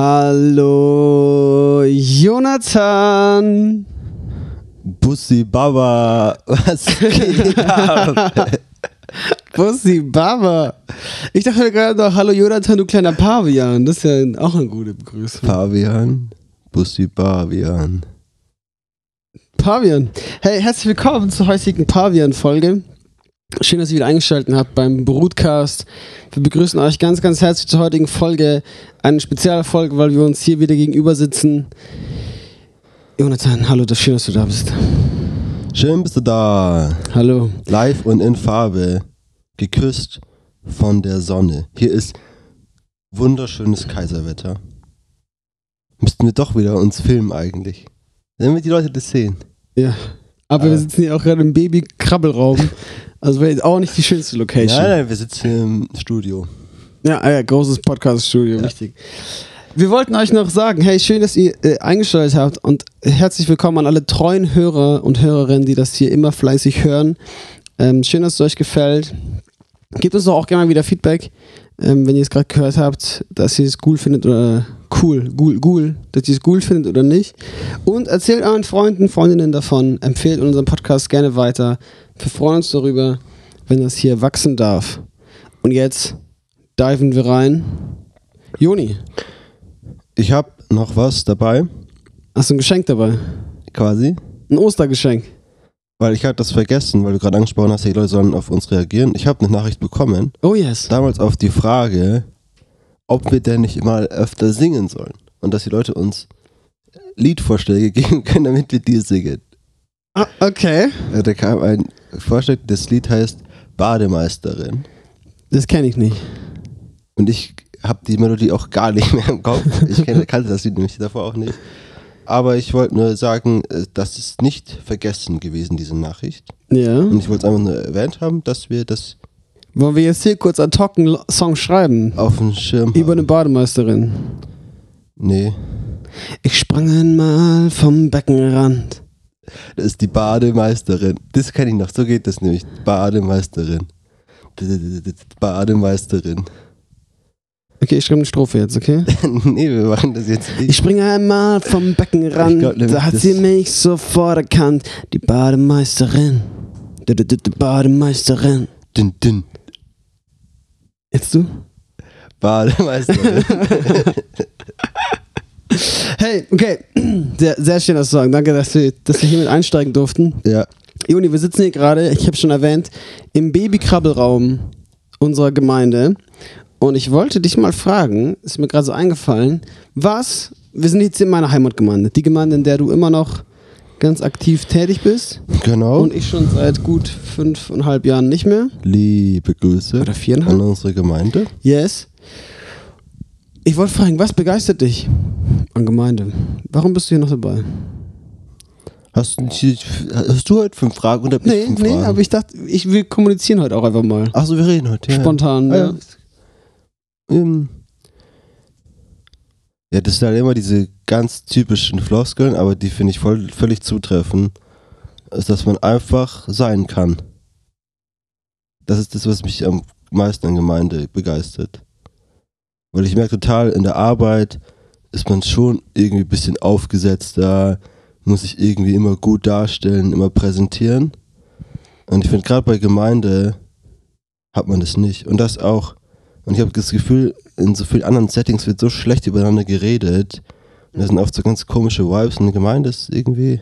Hallo, Jonathan. Bussi Baba, was geht ab? Bussi Baba. Ich dachte gerade noch, hallo Jonathan, du kleiner Pavian. Das ist ja auch eine gute Begrüßung. Pavian, Bussi Pavian. Pavian. Hey, herzlich willkommen zur heutigen Pavian-Folge. Schön, dass ihr wieder eingeschaltet habt beim Broadcast. Wir begrüßen euch ganz, ganz herzlich zur heutigen Folge. Eine Spezialfolge, weil wir uns hier wieder gegenüber sitzen. Jonathan, hallo, das ist schön, dass du da bist. Schön bist du da. Hallo. Live und in Farbe. Geküsst von der Sonne. Hier ist wunderschönes Kaiserwetter. Müssten wir doch wieder uns filmen eigentlich. Damit die Leute das sehen. Ja. Aber Äh. wir sitzen hier auch gerade im Baby-Krabbelraum. Also wäre auch nicht die schönste Location. Nein, nein, wir sitzen im Studio. Ja, ah ja großes Podcast-Studio, richtig. Wir wollten euch noch sagen, hey, schön, dass ihr äh, eingeschaltet habt und herzlich willkommen an alle treuen Hörer und Hörerinnen, die das hier immer fleißig hören. Ähm, schön, dass es euch gefällt. Gebt uns doch auch gerne mal wieder Feedback, ähm, wenn ihr es gerade gehört habt, dass ihr es cool findet oder cool, cool, cool, dass ihr es cool findet oder nicht. Und erzählt euren Freunden, Freundinnen davon, empfehlt unseren Podcast gerne weiter. Wir freuen uns darüber, wenn das hier wachsen darf. Und jetzt diven wir rein. Joni, Ich habe noch was dabei, hast du ein Geschenk dabei? quasi. Ein Ostergeschenk. Weil ich hatte das vergessen, weil du gerade angesprochen hast, die Leute sollen auf uns reagieren. Ich habe eine Nachricht bekommen, Oh yes. damals auf die Frage, ob wir denn nicht mal öfter singen sollen. Und dass die Leute uns Liedvorschläge geben können, damit wir die singen. Ah, okay. Da kam ein Vorschlag, das Lied heißt Bademeisterin. Das kenne ich nicht. Und ich habe die Melodie auch gar nicht mehr im Kopf. Ich kannte das Lied nämlich davor auch nicht. Aber ich wollte nur sagen, äh, das ist nicht vergessen gewesen, diese Nachricht. Ja. Und ich wollte es einfach nur erwähnt haben, dass wir das Wollen wir jetzt hier kurz ad hoc einen Song schreiben? auf dem Schirm Über eine haben. Bademeisterin. Nee, Ich sprang einmal vom Beckenrand. Das ist die Bademeisterin. Das kenne ich noch, so geht das nämlich. Bademeisterin. Bademeisterin. Okay, ich schreibe eine Strophe jetzt, okay? nee, wir machen das jetzt Ich nicht. springe einmal vom Beckenrand, Ich glaub da hat sie mich sofort erkannt. Die Bademeisterin. Die, die, die, die Bademeisterin. Dün, dün. Jetzt du? Bademeisterin. Hey, okay. Sehr, sehr schön, das zu sagen. Danke, dass wir, dass wir hier mit einsteigen durften. ja, Juni, wir sitzen hier gerade, ich habe schon erwähnt, im Babykrabbelraum unserer Gemeinde. Und ich wollte dich mal fragen, ist mir gerade so eingefallen, was, wir sind jetzt in meiner Heimatgemeinde, die Gemeinde, in der du immer noch ganz aktiv tätig bist genau. und ich schon seit gut fünfeinhalb Jahren nicht mehr. Liebe Grüße Oder an viereinhalb? unsere Gemeinde. Yes. Ich wollte fragen, was begeistert dich an Gemeinde? Warum bist du hier noch dabei? Hast du, nicht- hast du heute fünf Fragen oder ich Nee, fünf nee, Fragen? aber ich dachte, ich will kommunizieren heute auch einfach mal. Achso, wir reden heute. Ja. Spontan. Ah, ja. ja. Ähm, ja, das sind halt immer diese ganz typischen Floskeln, aber die finde ich voll, völlig zutreffend. Ist, dass man einfach sein kann. Das ist das, was mich am meisten an Gemeinde begeistert. Weil ich merke total, in der Arbeit ist man schon irgendwie ein bisschen aufgesetzter, muss sich irgendwie immer gut darstellen, immer präsentieren. Und ich finde, gerade bei Gemeinde hat man das nicht. Und das auch. Und ich habe das Gefühl, in so vielen anderen Settings wird so schlecht übereinander geredet. Und da sind oft so ganz komische Vibes. Und eine Gemeinde ist irgendwie.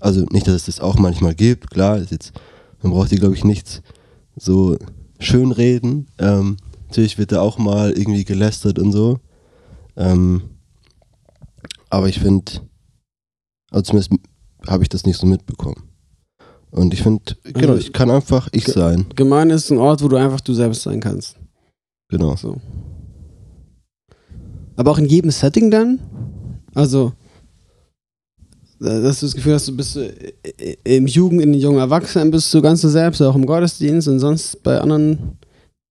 Also nicht, dass es das auch manchmal gibt, klar, ist jetzt, man braucht hier, glaube ich, nichts so schön reden. Ähm, natürlich wird da auch mal irgendwie gelästert und so. Ähm, aber ich finde, also zumindest habe ich das nicht so mitbekommen. Und ich finde, genau, ich kann einfach ich Ge- sein. Gemeinde ist ein Ort, wo du einfach du selbst sein kannst. Genau. So. Aber auch in jedem Setting dann? Also, dass du das Gefühl hast, du bist äh, äh, im Jugend, in den jungen Erwachsenen bist du ganz du selbst, auch im Gottesdienst und sonst bei anderen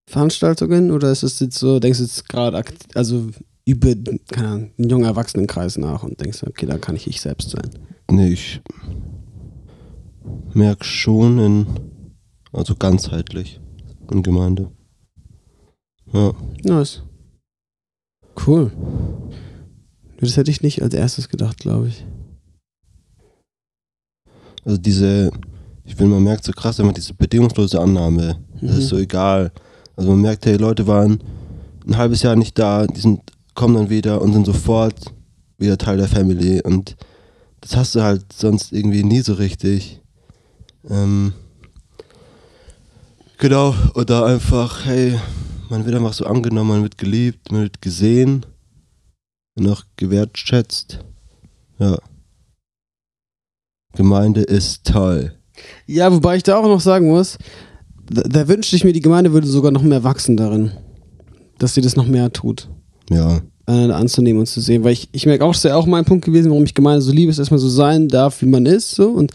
Veranstaltungen? Oder ist es jetzt so, denkst du jetzt gerade, also über, keine Ahnung, einen jungen Erwachsenenkreis nach und denkst, okay, da kann ich ich selbst sein? Nee, ich merke schon in, also ganzheitlich in Gemeinde. Ja. Nice. Cool. Das hätte ich nicht als erstes gedacht, glaube ich. Also diese, ich finde, man merkt so krass immer diese bedingungslose Annahme. Das Mhm. ist so egal. Also man merkt, hey, Leute waren ein halbes Jahr nicht da, die sind, kommen dann wieder und sind sofort wieder Teil der Family. Und das hast du halt sonst irgendwie nie so richtig. Ähm, genau, oder einfach, hey, man wird einfach so angenommen, man wird geliebt, man wird gesehen und auch gewertschätzt. Ja. Gemeinde ist toll. Ja, wobei ich da auch noch sagen muss, da, da wünschte ich mir, die Gemeinde würde sogar noch mehr wachsen darin. Dass sie das noch mehr tut. Ja. äh, anzunehmen und zu sehen. Weil ich, ich merke auch, das ist ja auch mein Punkt gewesen, warum ich Gemeinde so liebe, ist, dass man so sein darf, wie man ist. So. Und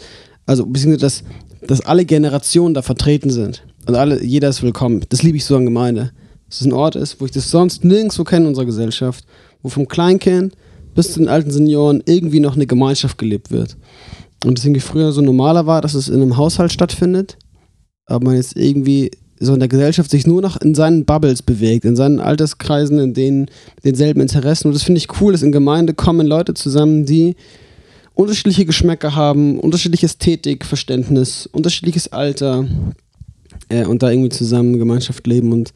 also, beziehungsweise, dass, dass alle Generationen da vertreten sind. Und alle, jeder ist willkommen. Das liebe ich so an Gemeinde. Dass es ein Ort ist, wo ich das sonst nirgendwo kenne in unserer Gesellschaft. Wo vom Kleinkind bis zu den alten Senioren irgendwie noch eine Gemeinschaft gelebt wird. Und das irgendwie früher so normaler war, dass es in einem Haushalt stattfindet. Aber man jetzt irgendwie so in der Gesellschaft sich nur noch in seinen Bubbles bewegt, in seinen Alterskreisen, in denen denselben Interessen. Und das finde ich cool, dass in Gemeinde kommen Leute zusammen, die unterschiedliche Geschmäcker haben, unterschiedliche Ästhetik, Verständnis, unterschiedliches Alter äh, und da irgendwie zusammen Gemeinschaft leben und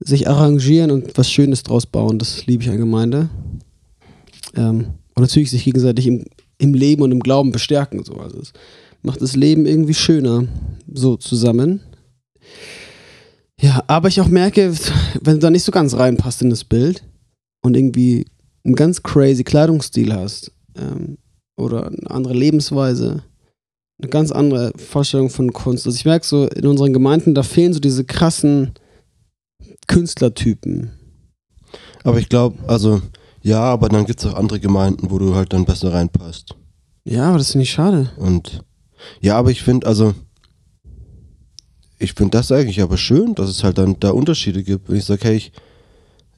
sich arrangieren und was Schönes draus bauen. Das liebe ich an Gemeinde. Ähm, und natürlich sich gegenseitig im, im Leben und im Glauben bestärken. So. Also es macht das Leben irgendwie schöner, so zusammen. Ja, aber ich auch merke, wenn du da nicht so ganz reinpasst in das Bild und irgendwie einen ganz crazy Kleidungsstil hast ähm, oder eine andere Lebensweise, eine ganz andere Vorstellung von Kunst. Also ich merke so, in unseren Gemeinden, da fehlen so diese krassen Künstlertypen. Aber ich glaube, also, ja, aber dann gibt es auch andere Gemeinden, wo du halt dann besser reinpasst. Ja, aber das finde ich schade. Und ja, aber ich finde, also, ich finde das eigentlich aber schön, dass es halt dann da Unterschiede gibt. Wenn ich sage, hey, ich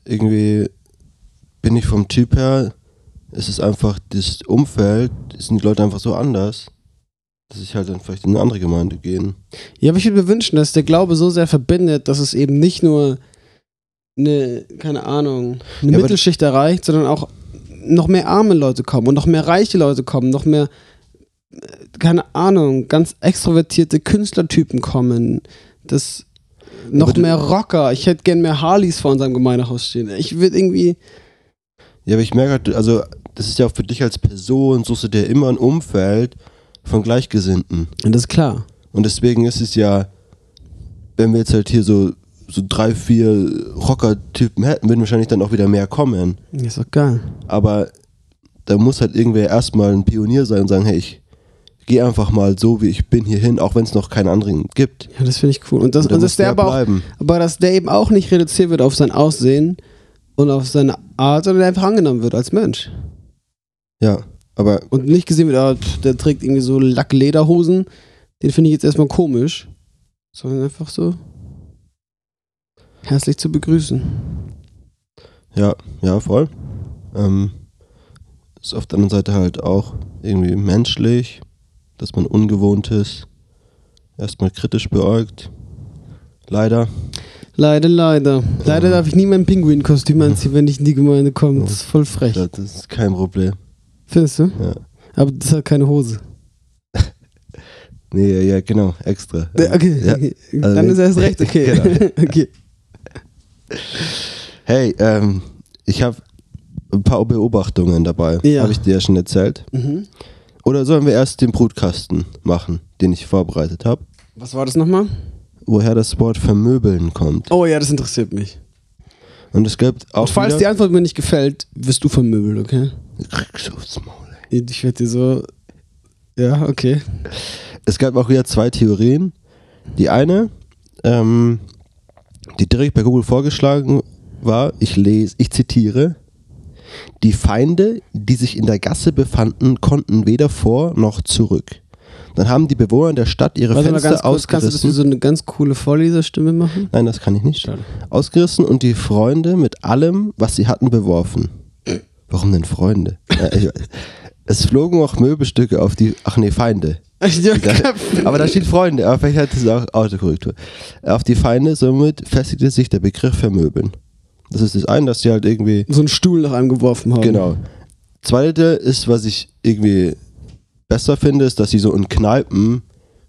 irgendwie bin ich vom Typ her, es ist einfach das Umfeld, sind die Leute einfach so anders, dass ich halt dann vielleicht in eine andere Gemeinde gehen. Ja, aber ich würde mir wünschen, dass der Glaube so sehr verbindet, dass es eben nicht nur eine, keine Ahnung, eine Ja, Mittelschicht erreicht, sondern auch noch mehr arme Leute kommen und noch mehr reiche Leute kommen, noch mehr, keine Ahnung, ganz extrovertierte Künstlertypen kommen, das noch du- mehr Rocker. Ich hätte gern mehr Harleys vor unserem Gemeindehaus stehen. Ich würde irgendwie, Ja, aber ich merke halt, also, das ist ja auch für dich als Person, suchst du dir immer ein Umfeld von Gleichgesinnten. und das ist klar. Und deswegen ist es ja, wenn wir jetzt halt hier so, so drei, vier Rocker-Typen hätten, würden wahrscheinlich dann auch wieder mehr kommen. Ist doch geil. Aber da muss halt irgendwer erstmal ein Pionier sein und sagen, hey, ich gehe einfach mal so, wie ich bin hier hin, auch wenn es noch keinen anderen gibt. Ja, das finde ich cool. Und, das, Und und dass der der aber auch, aber dass der eben auch nicht reduziert wird auf sein Aussehen und auf seine Art, sondern der einfach angenommen wird als Mensch. Ja, aber Und nicht gesehen wird, ah, pff, der trägt irgendwie so Lacklederhosen. Den finde ich jetzt erstmal komisch. Sondern einfach so herzlich zu begrüßen. ja, ja, voll. Ähm, ist auf der anderen Seite halt auch irgendwie menschlich, dass man Ungewohntes erstmal kritisch beäugt. Leider. Leider, leider. Leider Ja. darf ich nie mein Pinguin-Kostüm anziehen, wenn ich in die Gemeinde komme. Das ist voll frech. Das ist kein Problem. Findest du? Ja. Aber das hat keine Hose. Nee, ja, genau, extra. Ja, Okay, Ja. okay. Also dann ist erst recht okay. Genau. okay. Hey, ähm, ich habe ein paar Beobachtungen dabei. Ja. Habe ich dir ja schon erzählt. Mhm. Oder sollen wir erst den Brutkasten machen, den ich vorbereitet habe? Was war das nochmal? Woher das Wort vermöbeln kommt. Oh ja, das interessiert mich. Und es gibt auch. Und falls die Antwort mir nicht gefällt, wirst du vermöbelt, okay? Kriegst du aufs Maul, ey. Ich werde dir so. Ja, okay. Es gab auch wieder zwei Theorien. Die eine, ähm, die direkt bei Google vorgeschlagen war, ich lese, ich zitiere, die Feinde, die sich in der Gasse befanden, konnten weder vor noch zurück. Dann haben die Bewohner der Stadt ihre Warte mal Fenster ganz kurz, kannst du ausgerissen. so eine ganz coole Vorleserstimme machen? Nein, das kann ich nicht. Schade. Ausgerissen und die Freunde mit allem, was sie hatten, beworfen. Warum denn Freunde? Ja, ich, es flogen auch Möbelstücke auf die. Ach nee, Feinde. Aber da steht Freunde, aber vielleicht hat es auch Autokorrektur. Auf die Feinde, somit festigte sich der Begriff vermöbeln. Das ist das eine, dass sie halt irgendwie. so einen Stuhl nach einem geworfen haben. Genau. Zweite ist, was ich irgendwie besser finde, ist, dass sie so in Kneipen,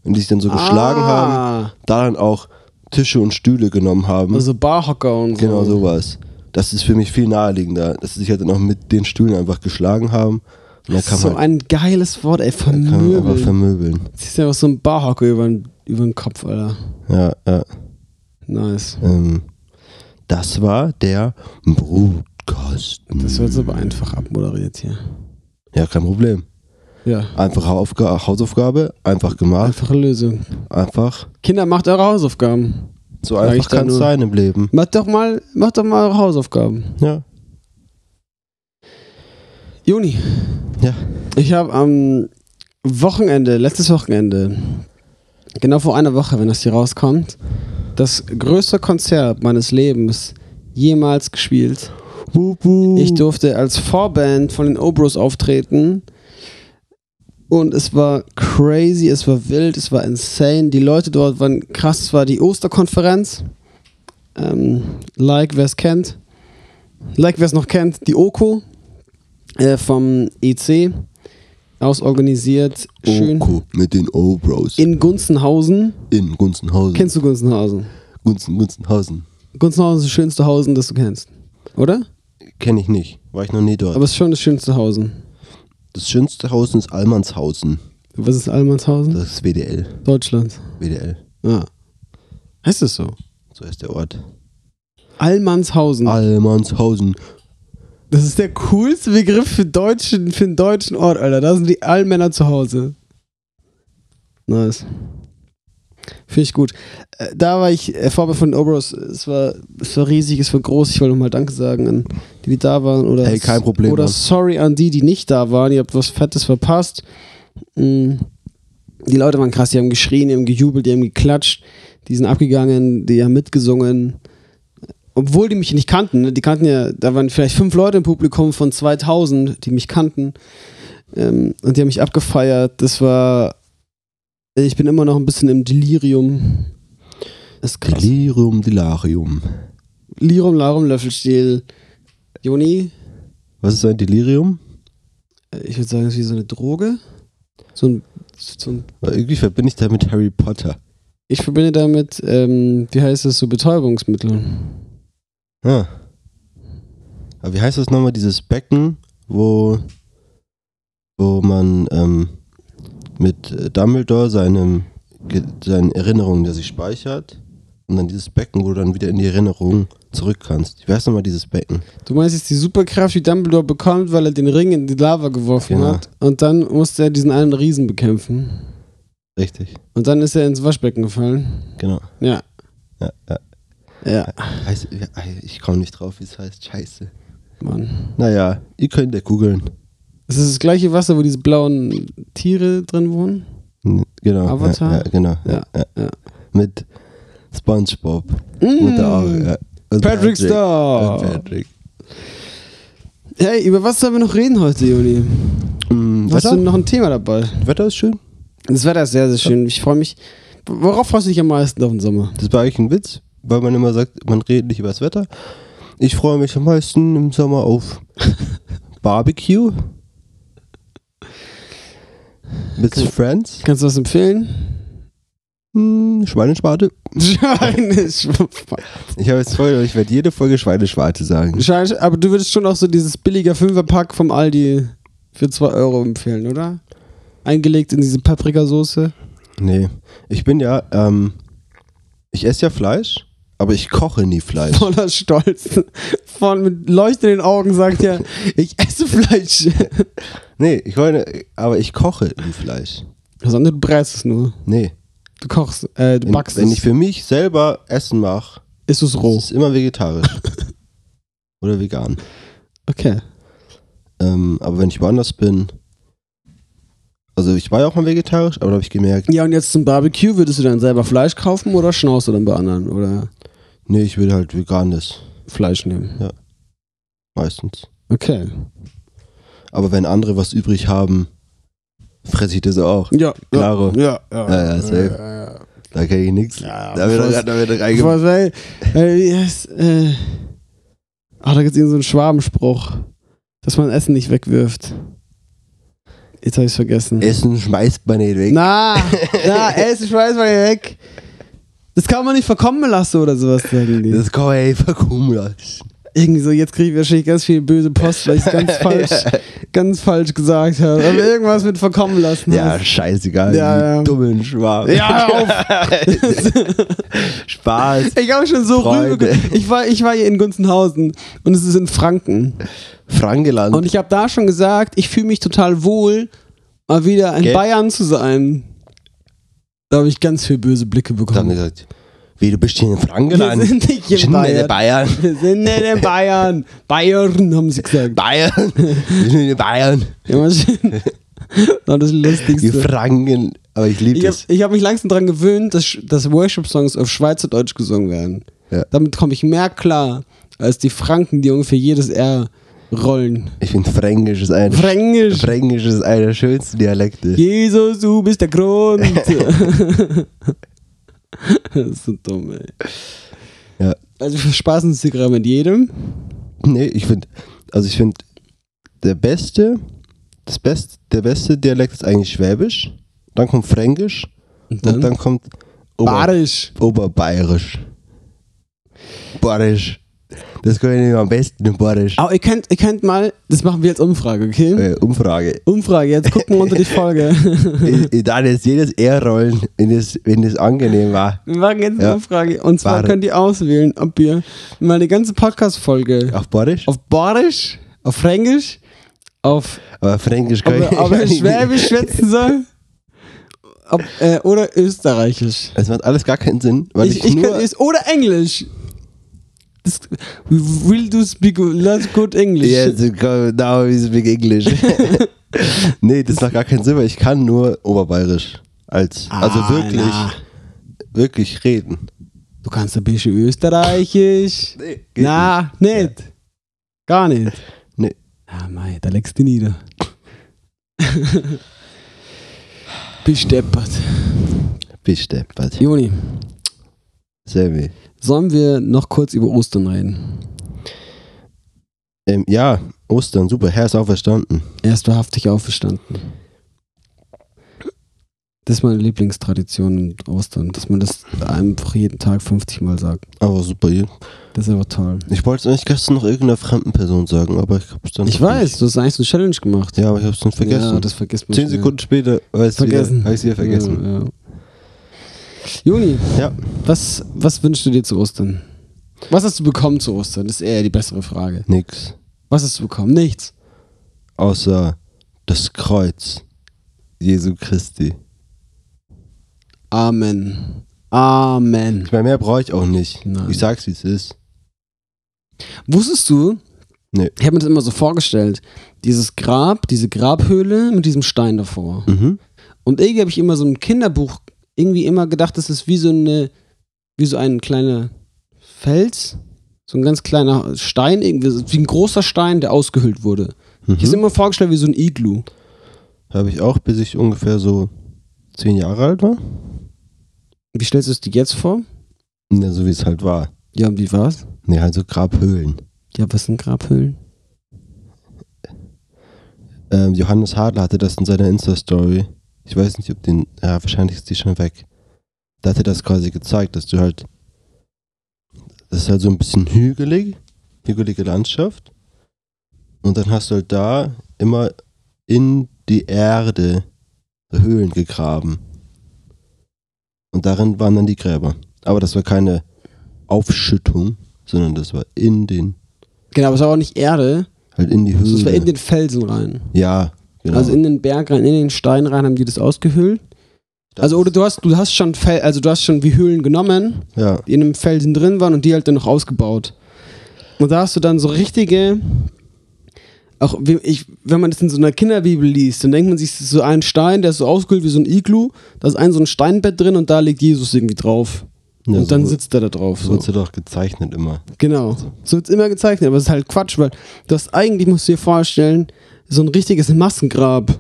wenn die sich dann so geschlagen haben, ah, da dann auch Tische und Stühle genommen haben. Also Barhocker und so. genau sowas. Das ist für mich viel naheliegender, dass sie sich halt dann auch mit den Stühlen einfach geschlagen haben. Das kann ist so halt- ein geiles Wort, ey. kann man einfach Vermöbeln. vermöbeln. Ziehst ja auch so ein Barhocker über den, über den Kopf, Alter. Ja, ja. Nice. Ähm, das war der Brutkasten. Das wird aber einfach abmoderiert hier. Ja, kein Problem. Ja. Einfache Aufga Hausaufgabe, einfach gemacht, Einfache Lösung. einfach. Kinder, macht eure Hausaufgaben. So einfach kann es sein im Leben. Macht doch mal, macht doch mal eure Hausaufgaben. Ja. Juni. Ja. Ich habe am Wochenende, letztes Wochenende, genau vor einer Woche, wenn das hier rauskommt, das größte Konzert meines Lebens jemals gespielt. Ich durfte als Vorband von den Obros auftreten und es war crazy, es war wild, es war insane. Die Leute dort waren krass. Es war die Osterkonferenz. Ähm, like, wer es kennt. Like, wer es noch kennt, die OKO äh, vom EC ausorganisiert. Schön. Oko mit den O-Bros. In, In Gunzenhausen. Gunzenhausen. Kennst du Gunzenhausen? Gunzen, Gunzenhausen. Gunzenhausen ist das schönste Hausen, das du kennst. Oder? Kenne ich nicht. War ich noch nie dort. Aber es ist schon das schönste Hausen. das schönste Hausen ist Allmannshausen. Was ist Almanshausen? Das ist WDL. Deutschland. WDL. Ah. Heißt es so? So heißt der Ort. Almanshausen. Allmannshausen. Das ist der coolste Begriff für, deutschen, für einen deutschen Ort, Alter. Da sind die Allmänner zu Hause. Nice. Finde ich gut. Äh, Da war ich äh, Vorbild von den Obros. Es war, es war riesig, es war groß. Ich wollte nochmal Danke sagen an die, die da waren. Oder Hey, kein Problem, Oder Mann. sorry an die, die nicht da waren. Ihr habt was Fettes verpasst. Mm. Die Leute waren krass, die haben geschrien, die haben gejubelt, die haben geklatscht, die sind abgegangen, die haben mitgesungen. Obwohl die mich nicht kannten, ne? die kannten ja, da waren vielleicht fünf Leute im Publikum von 2000, die mich kannten. Ähm, und die haben mich abgefeiert. Das war, ich bin immer noch ein bisschen im Delirium. Das ist krass. Delirium, Delirium. Lirum, Larum, Löffelstiel. Joni, Was ist ein Delirium? äh, ich würde sagen, es ist wie so eine Droge. So ein, so ein irgendwie verbinde ich da mit Harry Potter. Ich verbinde damit, ähm, wie heißt das, so Betäubungsmittel. Ah. Aber wie heißt das nochmal, dieses Becken, wo, wo man ähm, mit Dumbledore seinem, seinen Erinnerungen, der sich speichert, und dann dieses Becken, wo du dann wieder in die Erinnerung zurück kannst. Wie heißt nochmal dieses Becken? Du meinst jetzt die Superkraft, die Dumbledore bekommt, weil er den Ring in die Lava geworfen Genau. hat. Und dann musste er diesen einen Riesen bekämpfen. Richtig, Und dann ist er ins Waschbecken gefallen. genau. Ja. Ja, ja. Ja, Heißt, ja, ich komme nicht drauf, wie es heißt. Scheiße. Mann. Naja, ihr könnt ja googeln. Ist das das gleiche Wasser, wo diese blauen Tiere drin wohnen? Genau. Avatar? Ja, ja, genau. Ja, Ja, ja. ja. Mit Spongebob. Mm. Und ja. Und Patrick Star. Patrick. Hey, über was sollen wir noch reden heute, Juni? Mm, Hast Wetter? du noch ein Thema dabei? Wetter ist schön. Das Wetter ist sehr, sehr schön. Ich freue mich. Worauf freust du dich am meisten auf den Sommer? Das war eigentlich ein Witz, weil man immer sagt, man redet nicht über das Wetter. Ich freue mich am meisten im Sommer auf Barbecue. Mit Okay. Friends. Kannst du was empfehlen? Hm, Schweineschwarte. Schweineschwein. Ich habe jetzt vorher, ich werde jede Folge Schweineschwarte sagen. Aber du würdest schon auch so dieses billiger Fünferpack vom Aldi für 2 Euro empfehlen, oder? Eingelegt in diese Paprikasauce. Nee. Ich bin ja, ähm, ich esse ja Fleisch, aber ich koche nie Fleisch. Voller Stolz. Von mit leuchtenden Augen sagt er, ich esse Fleisch. Nee, ich wollte, aber ich koche nie Fleisch. Sondern du brätst es nur. Nee. Du kochst, äh, du Wenn, backst wenn es. ich für mich selber Essen mache, Ist es roh. ist es immer vegetarisch. Oder vegan. Okay. Ähm, aber wenn ich woanders bin, also ich war ja auch mal vegetarisch, aber da habe ich gemerkt, Ja, und jetzt zum Barbecue, würdest du dann selber Fleisch kaufen oder schnaust du dann bei anderen? Oder nee, ich will halt veganes Fleisch nehmen? meistens. Okay. Aber wenn andere was übrig haben, fresse ich das auch. Ja. Klaro. Ja, ja. Ja, ja, safe. Ja, ja. Da kann ich nichts. Ja, da wird er es- da wird reingemacht. Wie heißt, äh, ach, da gibt es so einen Schwabenspruch. Dass man Essen nicht wegwirft. Jetzt habe ich es vergessen. Essen schmeißt man nicht weg. Na, na, Essen schmeißt man nicht weg. Das kann man nicht verkommen lassen oder sowas, sagen die. Das kann man einfach kommen lassen. Irgendwie so, jetzt kriege ich wahrscheinlich ganz viel böse Post, weil ich es ganz falsch, ganz falsch gesagt habe. Aber irgendwas mit verkommen lassen. Ja, hast. scheißegal. Ja, ja. dummen Schwaben. Ja, auf. Spaß. Ich habe schon so Freude. rüber. Ich war, ich war hier in Gunzenhausen und es ist in Franken. Frankeland. Und ich habe da schon gesagt, ich fühle mich total wohl, mal wieder in Gell? Bayern zu sein. Da habe ich ganz viel böse Blicke dann bekommen. gesagt, wie, du bist hier in Frankeland? Wir sind nicht in sind nicht in Bayern. Bayern. Wir sind nicht in Bayern. Bayern, haben sie gesagt. Bayern. Wir sind in Bayern. Das war das Die Lustigste. Franken. Aber ich liebe habe das. ich hab mich langsam daran gewöhnt, dass, dass Worship-Songs auf Schweizerdeutsch gesungen werden. Ja. Damit komme ich mehr klar, als die Franken, die ungefähr jedes R rollen. Ich finde Fränkisch ist einer Fränkisch. Fränkisch ist einer der schönsten Dialekte. Jesus, du bist der Grund. das ist so dumm, ey. Ja. Also wir spaßen uns hier gerade mit jedem. Nee, ich finde, also ich finde, der beste, das beste, der beste Dialekt ist eigentlich Schwäbisch, dann kommt Fränkisch Und und dann kommt Ober, Barisch. Oberbayerisch. Barisch. Das kann ich nicht am besten in Barisch. Aber ihr könnt, ihr könnt mal, das machen wir als Umfrage, okay? Äh, Umfrage. Umfrage, jetzt gucken wir unter die Folge. ich, ich darf jetzt jedes R rollen, wenn das, wenn das angenehm war. Wir machen jetzt eine Ja. Umfrage. Und zwar Bar- könnt ihr auswählen, ob ihr mal eine ganze Podcast-Folge Auf Barisch? auf Barisch, auf Fränkisch, auf Aber Fränkisch ob, kann ich ob er kann ich Schwäbisch schwätzen soll ob, äh, oder Österreichisch. Es macht alles gar keinen Sinn, weil ich, Ich, ich nur... kann, oder Englisch. Will du speak let's good English? Yes, now we speak English. nee, das macht gar keinen Sinn, weil ich kann nur Oberbayerisch. Als, also Ah, wirklich, na. wirklich reden. Du kannst ein bisschen Österreichisch. Nee, Na, nicht. Gar nicht. Nee. Ah, mei, da legst du nieder. Besteppert. Besteppert. Joni, Sammy. sollen wir noch kurz über Ostern reden? Ähm, ja, Ostern, super, Herr ist auferstanden. Er ist wahrhaftig auferstanden. Das ist meine Lieblingstradition in Ostern, dass man das einfach jeden Tag 50 Mal sagt. Aber super. Das ist aber toll. Ich wollte es eigentlich gestern noch irgendeiner fremden Person sagen, aber ich hab's dann Ich weiß, nicht. du hast eigentlich so eine Challenge gemacht. Ja, aber ich hab's dann vergessen. Ja, das vergisst man. Zehn. Sekunden später. Wieder, hab ich's wieder vergessen. Ja, ja. Juni, Ja. was, was wünschst du dir zu Ostern? Was hast du bekommen zu Ostern? Das ist eher die bessere Frage. Nix. Was hast du bekommen? Nichts. Außer das Kreuz Jesu Christi. Amen. Amen. Ich meine, mehr brauche ich auch nicht. Nein. Ich sag's, wie es ist. Wusstest du? Nee. Ich habe mir das immer so vorgestellt. Dieses Grab, diese Grabhöhle mit diesem Stein davor. Mhm. Und irgendwie habe ich immer so ein Kinderbuch irgendwie immer gedacht, das ist wie so eine, wie so ein kleiner Fels, so ein ganz kleiner Stein, irgendwie wie ein großer Stein, der ausgehöhlt wurde. Ich habe es Mhm. immer vorgestellt wie so ein Iglu. Habe ich auch, bis ich ungefähr so zehn Jahre alt war. Wie stellst du es dir jetzt vor? Ja, so wie es halt war. Ja, und wie war's? Nee, halt so Grabhöhlen. Ja, was sind Grabhöhlen? Ähm, Johannes Hadler hatte das in seiner Insta-Story. Ich weiß nicht, ob den. Ja, wahrscheinlich ist die schon weg. Da hat er das quasi gezeigt, dass du halt. Das ist halt so ein bisschen hügelig, hügelige Landschaft. Und dann hast du halt da immer in die Erde Höhlen gegraben. Und darin waren dann die Gräber. Aber das war keine Aufschüttung, sondern das war in den, Genau, aber es war auch nicht Erde, halt in die Höhle. es war in den Felsen rein. ja, genau. Also in den Berg rein, in den Stein rein haben die das ausgehöhlt. Also oder du hast, du hast schon Fel also du hast schon wie Höhlen genommen, ja, die in einem Felsen drin waren und die halt dann noch ausgebaut. Und da hast du dann so richtige, auch wie ich, wenn man das in so einer Kinderbibel liest, dann denkt man sich, das ist so ein Stein, der ist so ausgehöhlt wie so ein Iglu, da ist ein so ein Steinbett drin und da liegt Jesus irgendwie drauf. Ja, und dann so sitzt er da drauf. So. wird sie doch gezeichnet immer. Genau. So wird es immer gezeichnet, aber es ist halt Quatsch, weil du hast eigentlich, musst du dir vorstellen, so ein richtiges Massengrab.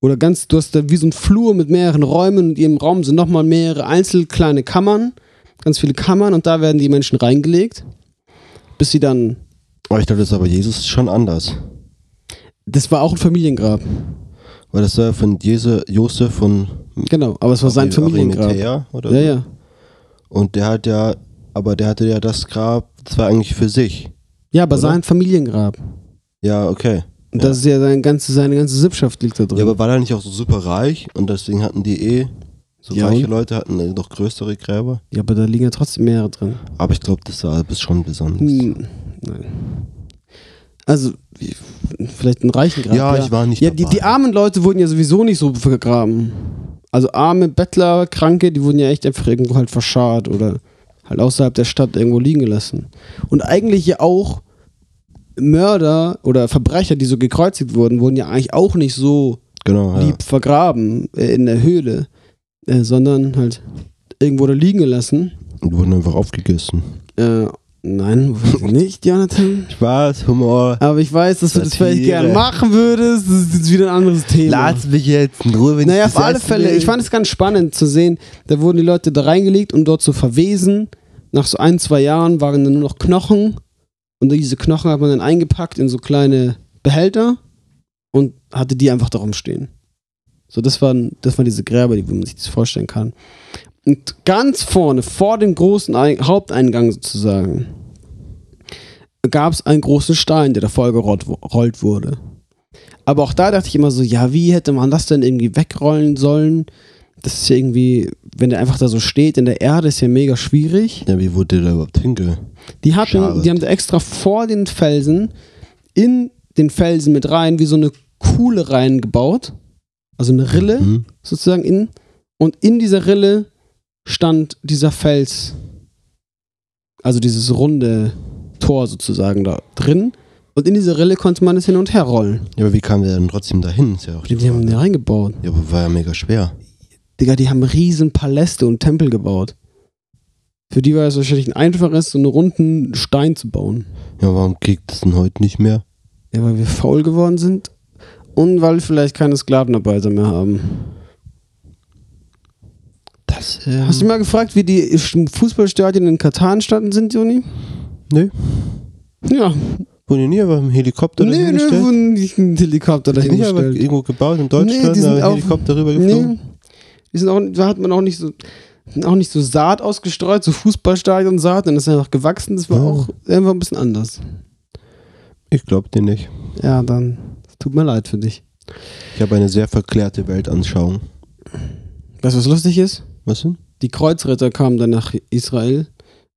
Oder ganz, du hast da wie so ein Flur mit mehreren Räumen und in jedem Raum sind nochmal mehrere einzelne kleine Kammern, ganz viele Kammern und da werden die Menschen reingelegt, bis sie dann, Aber ich glaube, das ist aber Jesus schon anders. Das war auch ein Familiengrab. Weil das war ja von Jese, Josef von Genau, aber es war sein Familiengrab. Arimathea oder Ja, so. ja. Und der hat ja, aber der hatte ja das Grab, das war eigentlich für sich. Ja, aber Oder? sein Familiengrab. Ja, okay. Und Ja. das ist ja seine ganze, seine ganze Sippschaft liegt da drin. Ja, aber war er nicht auch so super reich und deswegen hatten die eh, so Ja, reiche und? Leute hatten noch größere Gräber. ja, aber da liegen ja trotzdem mehrere drin. Aber ich glaube, das war bis schon besonders. Hm, nein. Also, vielleicht ein reichen Grab. Ja, ich war nicht Ja, die, die armen Leute wurden ja sowieso nicht so vergraben. Also arme Bettler, Kranke, die wurden ja echt einfach irgendwo halt verscharrt oder halt außerhalb der Stadt irgendwo liegen gelassen. Und eigentlich ja auch Mörder oder Verbrecher, die so gekreuzigt wurden, wurden ja eigentlich auch nicht so Genau, ja. lieb vergraben äh, in der Höhle, äh, sondern halt irgendwo da liegen gelassen. Und wurden einfach aufgegessen. Äh, nein, nicht, Jonathan. Spaß, Humor. Aber ich weiß, dass du das Satire. vielleicht gerne machen würdest. Das ist jetzt wieder ein anderes Thema. Lass mich jetzt in Ruhe, wenn naja, ich auf alle Fälle. will. Ich fand es ganz spannend zu sehen, da wurden die Leute da reingelegt, um dort zu verwesen. Nach so ein, zwei Jahren waren dann nur noch Knochen. Und diese Knochen hat man dann eingepackt in so kleine Behälter und hatte die einfach darum stehen. So, das waren, das waren diese Gräber, die, man sich das vorstellen kann. Und ganz vorne, vor dem großen Ein Haupteingang sozusagen, gab es einen großen Stein, der da vollgerollt wo- rollt wurde. Aber auch da dachte ich immer so, ja, wie hätte man das denn irgendwie wegrollen sollen? Das ist ja irgendwie, wenn der einfach da so steht in der Erde, ist ja mega schwierig. Ja, wie wurde der da überhaupt hinge? Die hatten, die haben extra vor den Felsen in den Felsen mit rein, wie so eine Kuhle reingebaut. Also eine Rille Mhm. sozusagen in. Und in dieser Rille stand dieser Fels. Also dieses runde Tor sozusagen da drin. Und in diese Rille konnte man es hin und her rollen. Ja, aber wie kam der denn trotzdem dahin? Ist ja auch Die, die haben den reingebaut. Ja, aber war ja mega schwer. Digga, die haben riesen Paläste und Tempel gebaut. Für die war es wahrscheinlich ein einfaches, so einen runden Stein zu bauen. Ja, warum kriegt das denn heute nicht mehr? Ja, weil wir faul geworden sind und weil wir vielleicht keine Sklavenarbeiter mehr haben. Das, ähm, Hast du mal gefragt, wie die Fußballstadien in Katar entstanden sind, Joni? Nö. Ja. Wurden die nie aber im Helikopter Nee, nee, dahingestellt? wurden nicht ein Helikopter Die nicht aber dahingestellt. irgendwo gebaut in Deutschland, Nee, die sind auch- Helikopter rübergeflogen? Nee. Sind auch, da hat man auch nicht so auch nicht so Saat ausgestreut, so Fußballstadion Saat, dann ist er einfach gewachsen, das war Ja. auch einfach ein bisschen anders. Ich glaub dir nicht. Ja, dann es tut mir leid für dich. Ich habe eine sehr verklärte Weltanschauung. Weißt du, was lustig ist? Was denn? Die Kreuzritter kamen dann nach Israel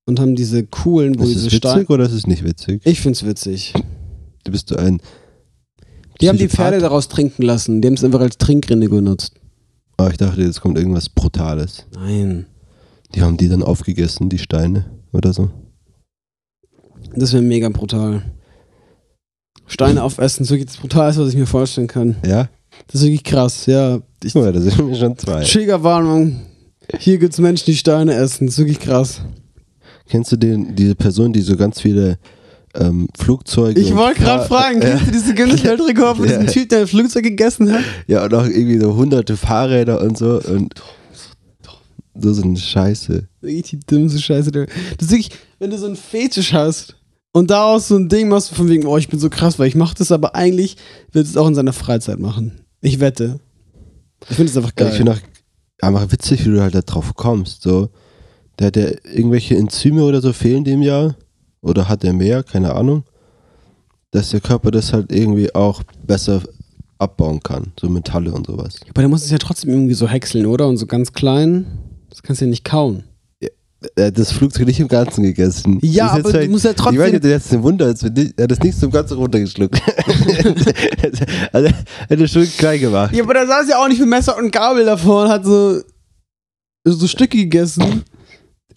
und haben diese coolen, wo Ist diese es witzig Steine. oder ist es nicht witzig? Ich find's witzig. Du bist so ein. Die haben die? Pferde daraus trinken lassen. Die haben es einfach als Trinkrinne genutzt. Oh, ich dachte, jetzt kommt irgendwas Brutales. Nein. Die haben die dann aufgegessen, die Steine oder so. Das wäre mega brutal. Steine aufessen, so das Brutalste, was ich mir vorstellen kann. Ja? Das ist wirklich krass, ja. Ich, Guck mal, da sind wir schon zwei. Triggerwarnung. Hier gibt's Menschen, die Steine essen. Das ist wirklich krass. Kennst du den, diese Person, die so ganz viele ähm, Flugzeuge. Ich wollte gerade fragen, Ja, kennst du diese Guinness Weltrekord von diesem Ja. Typ, der ein Flugzeug gegessen hat? ja, und auch irgendwie so hunderte Fahrräder und so. Und so eine Scheiße. Die dümmste Scheiße. Das ist wirklich, wenn du so einen Fetisch hast und daraus so ein Ding machst, von wegen, oh, ich bin so krass, weil ich mache das, aber eigentlich wird es auch in seiner Freizeit machen. Ich wette. Ich finde es einfach Ja, geil. ich finde auch einfach witzig, wie du halt da drauf kommst. So, der hat ja irgendwelche Enzyme oder so fehlen dem ja. Oder hat er mehr, keine Ahnung. Dass der Körper das halt irgendwie auch besser abbauen kann. So Metalle und sowas. aber der muss es ja trotzdem irgendwie so häckseln, oder? Und so ganz klein. Das kannst du ja nicht kauen. Er hat das Flugzeug nicht im Ganzen gegessen. Ja, aber jetzt du musst ja Ich meine, trotzdem. ist ein Wunder, er hat das nicht zum Ganzen runtergeschluckt. also, er hat das schon klein gemacht. Ja, aber da saß ja auch nicht mit Messer und Gabel davor und hat so, so Stücke gegessen.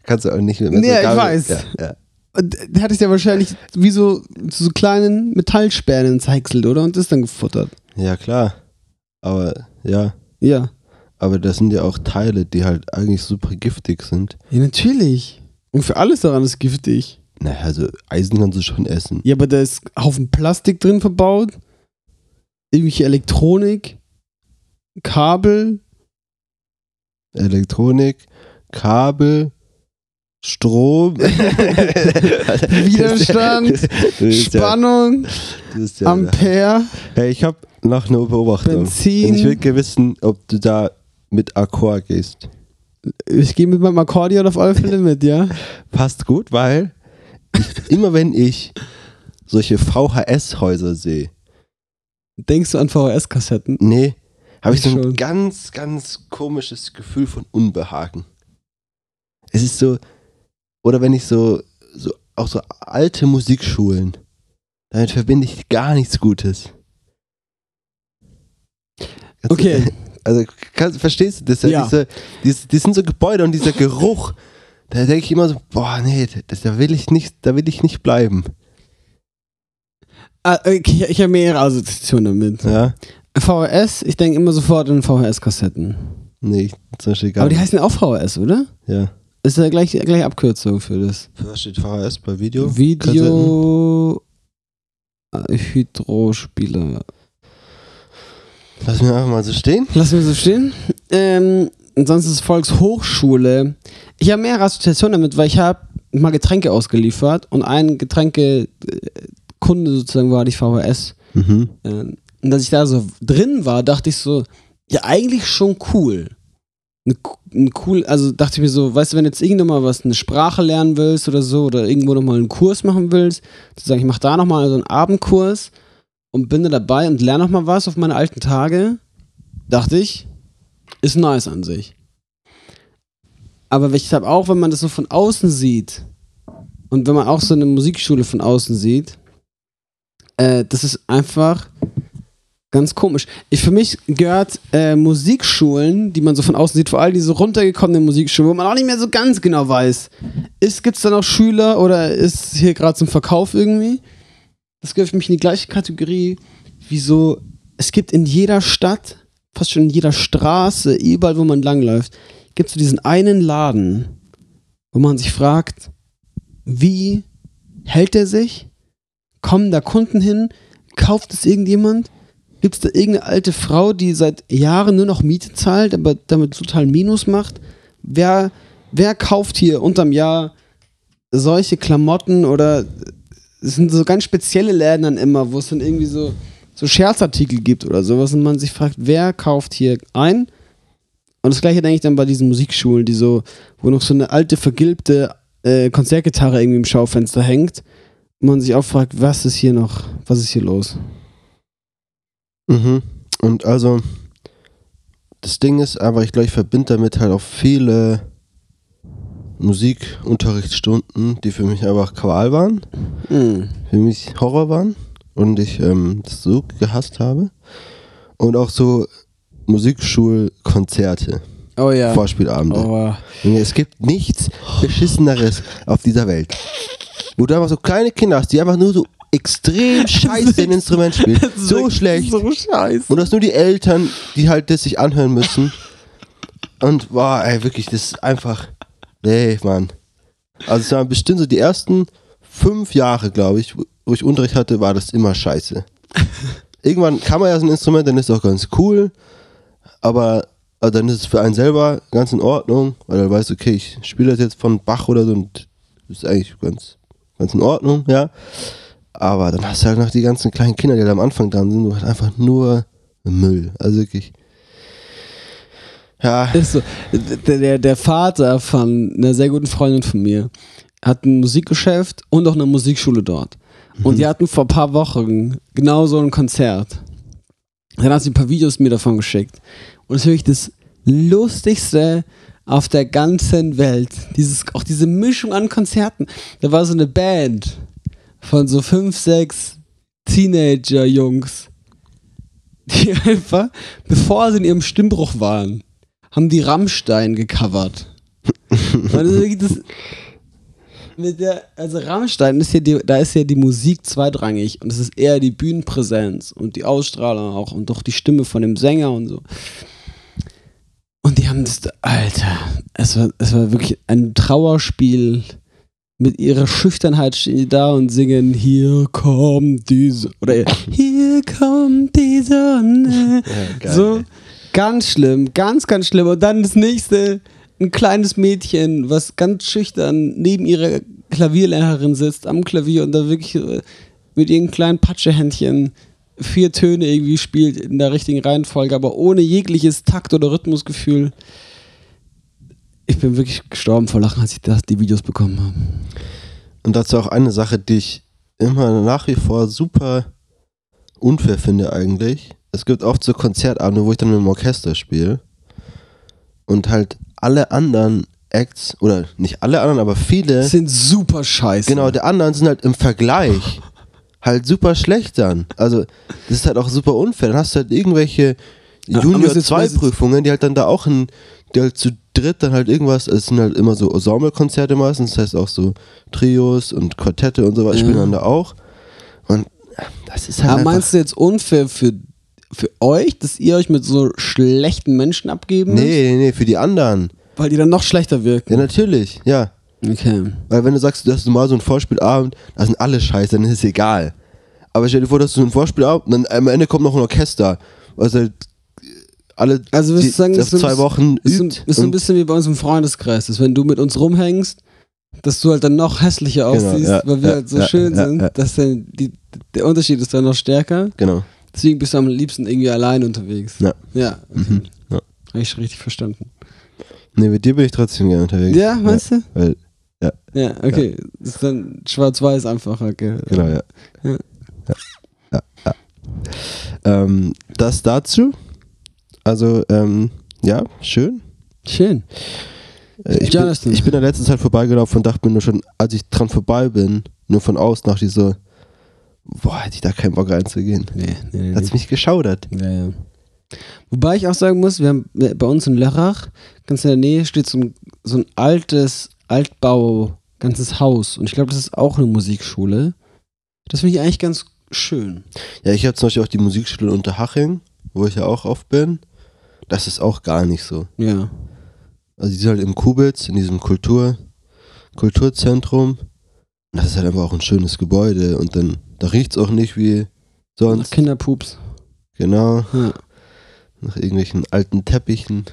Kannst du auch nicht mit Nee, Messer ich Gabel- weiß. Ja, ja. Und der hat es ja wahrscheinlich wie so zu so kleinen Metallsperren zerhäckselt, oder? Und das dann gefuttert. ja, klar. Aber, ja. Ja. Aber das sind ja auch Teile, die halt eigentlich super giftig sind. Ja, natürlich. Und für alles daran ist giftig. Naja, also Eisen kannst du schon essen. Ja, aber da ist Haufen Plastik drin verbaut. Irgendwelche Elektronik. Kabel. Elektronik, Kabel, Strom. Widerstand, ja- Spannung, ja- Ampere. Hey, ich habe noch eine Beobachtung. Benzin. Und ich will gerne wissen, ob du da mit Akkord gehst. Ich gehe mit meinem Akkordeon auf alle Fälle mit, ja? Passt gut, weil ich, immer wenn ich solche VHS-Häuser sehe, Denkst du an VHS-Kassetten? nee, habe ich so ein Schon. ganz, ganz komisches Gefühl von Unbehagen. Es ist so, oder wenn ich so, so auch so alte Musikschulen, damit verbinde ich gar nichts Gutes. Kannst du- Okay. Also kannst, verstehst du das? Ja. Diese, diese, die sind so Gebäude und dieser Geruch, da denke ich immer so, boah, nee, das, da will ich nicht, da will ich nicht bleiben. Ah, okay, ich, ich habe mehrere Assoziationen damit. Ja? VHS, ich denke immer sofort an VHS-Kassetten. Nee, zum Beispiel gar Aber die nicht. heißen ja auch VHS, oder? Ja. Ist ja gleich, gleich Abkürzung für das. Für was steht VHS bei Video? Video Hydrospieler. Lass mir einfach mal so stehen. Lassen wir so stehen. Ähm, und sonst ist Volkshochschule. Ich habe mehrere Assoziationen damit, weil ich habe mal Getränke ausgeliefert und ein Getränkekunde sozusagen war die VHS. Mhm. Ähm, und als ich da so drin war, dachte ich so, ja, eigentlich schon cool. Ein, cool, also dachte ich mir so, weißt du, wenn jetzt irgendwann mal was, eine Sprache lernen willst oder so, oder irgendwo nochmal einen Kurs machen willst, zu sagen, ich mache da nochmal so einen Abendkurs und bin da dabei und lerne nochmal was auf meine alten Tage, dachte ich, ist nice an sich. Aber ich habe auch, wenn man das so von außen sieht und wenn man auch so eine Musikschule von außen sieht, äh, das ist einfach ganz komisch. Ich, für mich gehört äh, Musikschulen, die man so von außen sieht, vor allem diese runtergekommenen Musikschulen, wo man auch nicht mehr so ganz genau weiß, gibt es da noch Schüler oder ist hier gerade zum Verkauf irgendwie? Das gehört für mich in die gleiche Kategorie wie so, es gibt in jeder Stadt, fast schon in jeder Straße, überall, wo man langläuft, gibt es so diesen einen Laden, wo man sich fragt, wie hält er sich? Kommen da Kunden hin? Kauft es irgendjemand? Gibt es da irgendeine alte Frau, die seit Jahren nur noch Miete zahlt, aber damit total Minus macht? Wer, wer kauft hier unterm Jahr solche Klamotten oder es sind so ganz spezielle Läden dann immer, wo es dann irgendwie so, so Scherzartikel gibt oder sowas und man sich fragt, wer kauft hier ein? Und das gleiche denke ich dann bei diesen Musikschulen, die so, wo noch so eine alte, vergilbte äh, Konzertgitarre irgendwie im Schaufenster hängt und man sich auch fragt, was ist hier noch, was ist hier los? Mhm. Und also, das Ding ist einfach, ich glaube, ich verbinde damit halt auch viele Musikunterrichtsstunden, die für mich einfach Qual waren, Hm. für mich Horror waren und ich ähm, das so gehasst habe. Und auch so Musikschulkonzerte, Oh ja. Vorspielabende. Oh, Es gibt nichts Beschisseneres auf dieser Welt. Wo du einfach so kleine Kinder hast, die einfach nur so extrem scheiße ein Instrument spielen. So schlecht. So scheiße. Und das nur die Eltern, die halt das sich anhören müssen. Und boah, ey, wirklich, das ist einfach. Nee, Mann. Also es waren bestimmt so die ersten fünf Jahre, glaube ich, wo- wo ich Unterricht hatte, war das immer scheiße. Irgendwann kann man ja so ein Instrument, dann ist es auch ganz cool. Aber also dann ist es für einen selber ganz in Ordnung, weil er weiß, okay, ich spiele das jetzt von Bach oder so und das ist eigentlich ganz, ganz in Ordnung, ja. Aber dann hast du halt noch die ganzen kleinen Kinder, die da am Anfang dran sind, du hast einfach nur Müll. Also wirklich. Ja, Ist so. Der, der, Vater von einer sehr guten Freundin von mir hat ein Musikgeschäft und auch eine Musikschule dort. Und die hatten vor ein paar Wochen genau so ein Konzert. Dann hat sie ein paar Videos mir davon geschickt. Und das ist wirklich das Lustigste auf der ganzen Welt. Dieses, auch diese Mischung an Konzerten. Da war so eine Band von so fünf, sechs Teenager-Jungs, die einfach, bevor sie in ihrem Stimmbruch waren, haben die Rammstein gecovert. Das der, also Rammstein ist ja die, da ist ja die Musik zweitrangig und es ist eher die Bühnenpräsenz und die Ausstrahlung auch und doch die Stimme von dem Sänger und so. Und die haben das, Alter, es war, es war wirklich ein Trauerspiel. Mit ihrer Schüchternheit stehen die da und singen Hier kommt die Sonne. Oder Hier kommt die Sonne. ja. So, ganz schlimm, ganz, ganz schlimm. Und dann das nächste, ein kleines Mädchen, was ganz schüchtern neben ihrer Klavierlehrerin sitzt am Klavier und da wirklich äh, mit ihren kleinen Patschehändchen vier Töne irgendwie spielt in der richtigen Reihenfolge, aber ohne jegliches Takt- oder Rhythmusgefühl. Ich bin wirklich gestorben vor Lachen, als ich das, die Videos bekommen habe. Und dazu auch eine Sache, die ich immer nach wie vor super unfair finde eigentlich. Es gibt oft so Konzertabende, wo ich dann mit dem Orchester spiele und halt alle anderen Acts, oder nicht alle anderen, aber viele, sind super scheiße. genau, der anderen sind halt im Vergleich halt super schlecht dann. Also das ist halt auch super unfair. Dann hast du halt irgendwelche Ja, aber Junior es ist- 2 es ist- Prüfungen, die halt dann da auch in, die halt zu dritt dann halt irgendwas, es sind halt immer so Ensemblekonzerte meistens, das heißt auch so Trios und Quartette und so weiter Ja. spielen dann da auch. Und das ist halt Aber meinst du jetzt unfair für, für euch, dass ihr euch mit so schlechten Menschen abgeben müsst? Nee, nee, nee, für die anderen. Weil die dann noch schlechter wirken. Ja, natürlich, ja. Okay. Weil wenn du sagst, du hast normal so einen Vorspielabend, da sind alle scheiße, dann ist es egal. Aber stell dir vor, dass du so einen Vorspielabend und dann am Ende kommt noch ein Orchester, was halt alle Also die, sagen, das ist so ein zwei Wochen Ist übt. ist so ein bisschen wie bei uns im Freundeskreis, dass wenn du mit uns rumhängst, dass du halt dann noch hässlicher Genau, aussiehst, ja, weil wir ja, halt so ja, schön ja, sind, ja. dass dann die, der Unterschied ist dann noch stärker. Genau. Deswegen bist du am liebsten irgendwie allein unterwegs. Ja. Ja, okay. Mhm. Ja. Habe ich richtig verstanden. Nee, mit dir bin ich trotzdem gerne unterwegs. Ja, meinst du? Weil, Ja, okay. Das ist dann schwarz-weiß einfach, okay. genau, ja. Ja. Ja, ja, ja. Ähm, das dazu. Also, ähm, ja, schön. Schön. Äh, Ich bin, ich bin in der letzten Zeit vorbeigelaufen und dachte mir nur schon, als ich dran vorbei bin, nur von außen ich so, boah, hätte ich da keinen Bock reinzugehen. Nee, nee, nee. Hat's mich geschaudert. Ja, ja. Wobei ich auch sagen muss, wir haben äh, bei uns in Lörrach, ganz in der Nähe, steht so ein, so ein altes Altbau, ganzes Haus. Und ich glaube, das ist auch eine Musikschule. Das finde ich eigentlich ganz schön. Ja, ich habe zum Beispiel auch die Musikschule Unterhaching, wo ich ja auch oft bin. Das ist auch gar nicht so. Ja. Also die sind halt im Kubitz, in diesem Kultur, Kulturzentrum. Und das ist halt einfach auch ein schönes Gebäude. Und dann, da riecht's auch nicht wie Nach sonst. Kinderpups. Genau. Ja. Nach irgendwelchen alten Teppichen.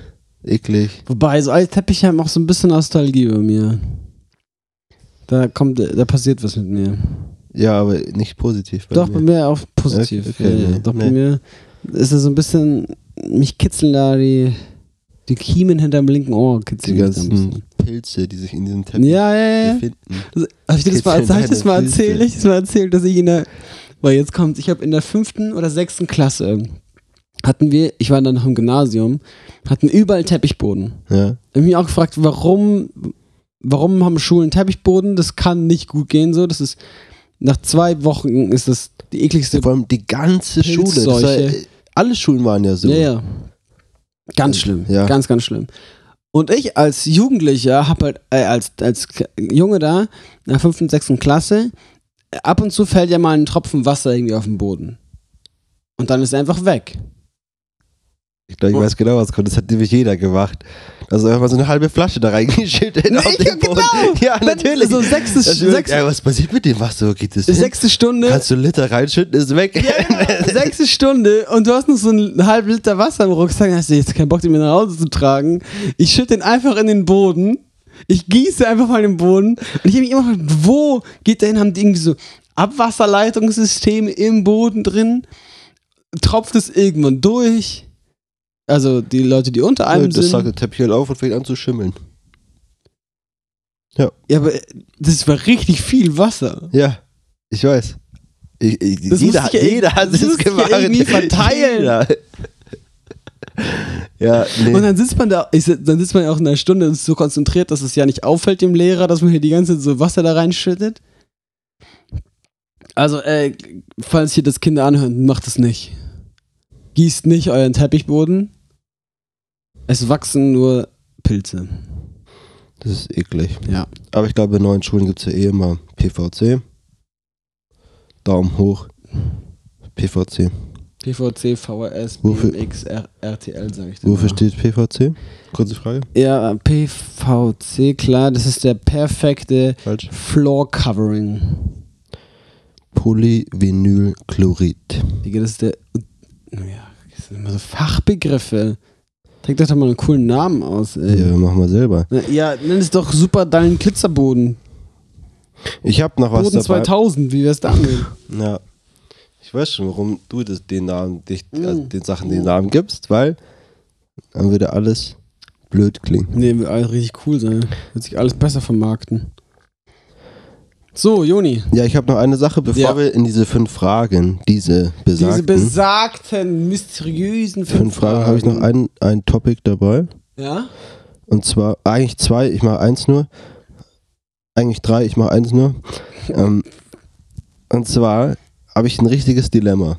Eklig. Wobei, so alte Teppiche haben auch so ein bisschen Nostalgie bei mir. Da kommt, da passiert was mit mir. Ja, aber nicht positiv. Bei Doch, mir. bei mir auch positiv. Okay, okay, ja, nee, Doch, bei nee. mir ist es so ein bisschen, mich kitzeln da die, die Kiemen hinterm linken Ohr Die kitzeln bisschen. ganzen Pilze, die sich in diesem Teppich Ja, ja, ja. befinden. Habe ich dir das mal, hab ich das mal erzählt? Ich das mal erzählt, dass ich in der, weil jetzt kommt, ich habe in der fünften oder sechsten Klasse hatten wir, ich war dann noch im Gymnasium, hatten überall Teppichboden. Ja. Ich habe mich auch gefragt, warum, warum haben Schulen Teppichboden? Das kann nicht gut gehen so. Das ist nach zwei Wochen ist das die ekligste. Vor allem die ganze Schule. Das war. Alle Schulen waren ja so. Ja, ja. Ganz schlimm. Ja. Ganz, ganz schlimm. Und ich als Jugendlicher habe halt, äh, als, als Junge da, in der fünften, sechsten Klasse, ab und zu fällt ja mal ein Tropfen Wasser irgendwie auf den Boden. Und dann ist er einfach weg. Ich glaube, ich weiß genau, was kommt. Das hat nämlich jeder gemacht. Also einfach so eine halbe Flasche da reingeschüttet Nee, auf den Boden. genau. Ja, natürlich. So sechste, sechste, ja, was passiert mit dem Wasser? Wo geht das hin? sechste Stunde. Kannst du einen Liter reinschütten, ist weg. Ja, genau. Sechste Stunde und du hast noch so einen halben Liter Wasser im Rucksack. Hast du jetzt keinen Bock, den mir nach Hause zu tragen? Ich schütte den einfach in den Boden. Ich gieße einfach mal den Boden. Und ich habe mich immer gefragt, wo geht der hin? Haben die irgendwie so Abwasserleitungssysteme im Boden drin? Tropft es irgendwann durch? Also die Leute, die unter einem das sagt sind. der Teppich halt auf und fängt an zu schimmeln. Ja, aber das war richtig viel Wasser. Ja, ich weiß. Ich, ich, Das jeder, ja jeder hat das es ich ja gemacht. irgendwie verteilen. Jeder. ja, nee. Und dann sitzt man da, ich, dann sitzt man ja auch in einer Stunde und ist so konzentriert, dass es ja nicht auffällt dem Lehrer, dass man hier die ganze Zeit so Wasser da reinschüttet. Also, äh, falls hier das Kinder anhören, macht es nicht. Gießt nicht euren Teppichboden. Es wachsen nur Pilze. das ist eklig. Ja. Aber ich glaube, in neuen Schulen gibt es ja eh immer PVC. Daumen hoch. PVC. PVC, VHS, Wofür- BMX, R RTL, sag ich dir. Wofür mal. steht PVC? Kurze Frage. Ja, PVC, klar, das ist der perfekte Falsch. Floor Covering. Polyvinylchlorid. Digga, das ist der. Ja, das sind immer so Fachbegriffe. Denk doch mal einen coolen Namen aus, ey. Ja, mach mal selber. Na, Ja, nenn es doch super deinen Glitzerboden. Ich hab noch was Boden dabei. 2000, wie wär's damit? Ja. Ich weiß schon, warum du das, den Namen, dich, Mm. also den Sachen den Namen gibst, weil dann würde alles blöd klingen. nee, wird alles richtig cool sein. Wird sich alles besser vermarkten. So, Joni. Ja, ich habe noch eine Sache, bevor Ja. wir in diese fünf Fragen, diese Diese besagten besagten, mysteriösen fünf Fragen, habe ich noch ein, ein Topic dabei. Ja? Und zwar eigentlich zwei, ich mache eins nur. Eigentlich drei, ich mache eins nur. ähm, und zwar habe ich ein richtiges Dilemma.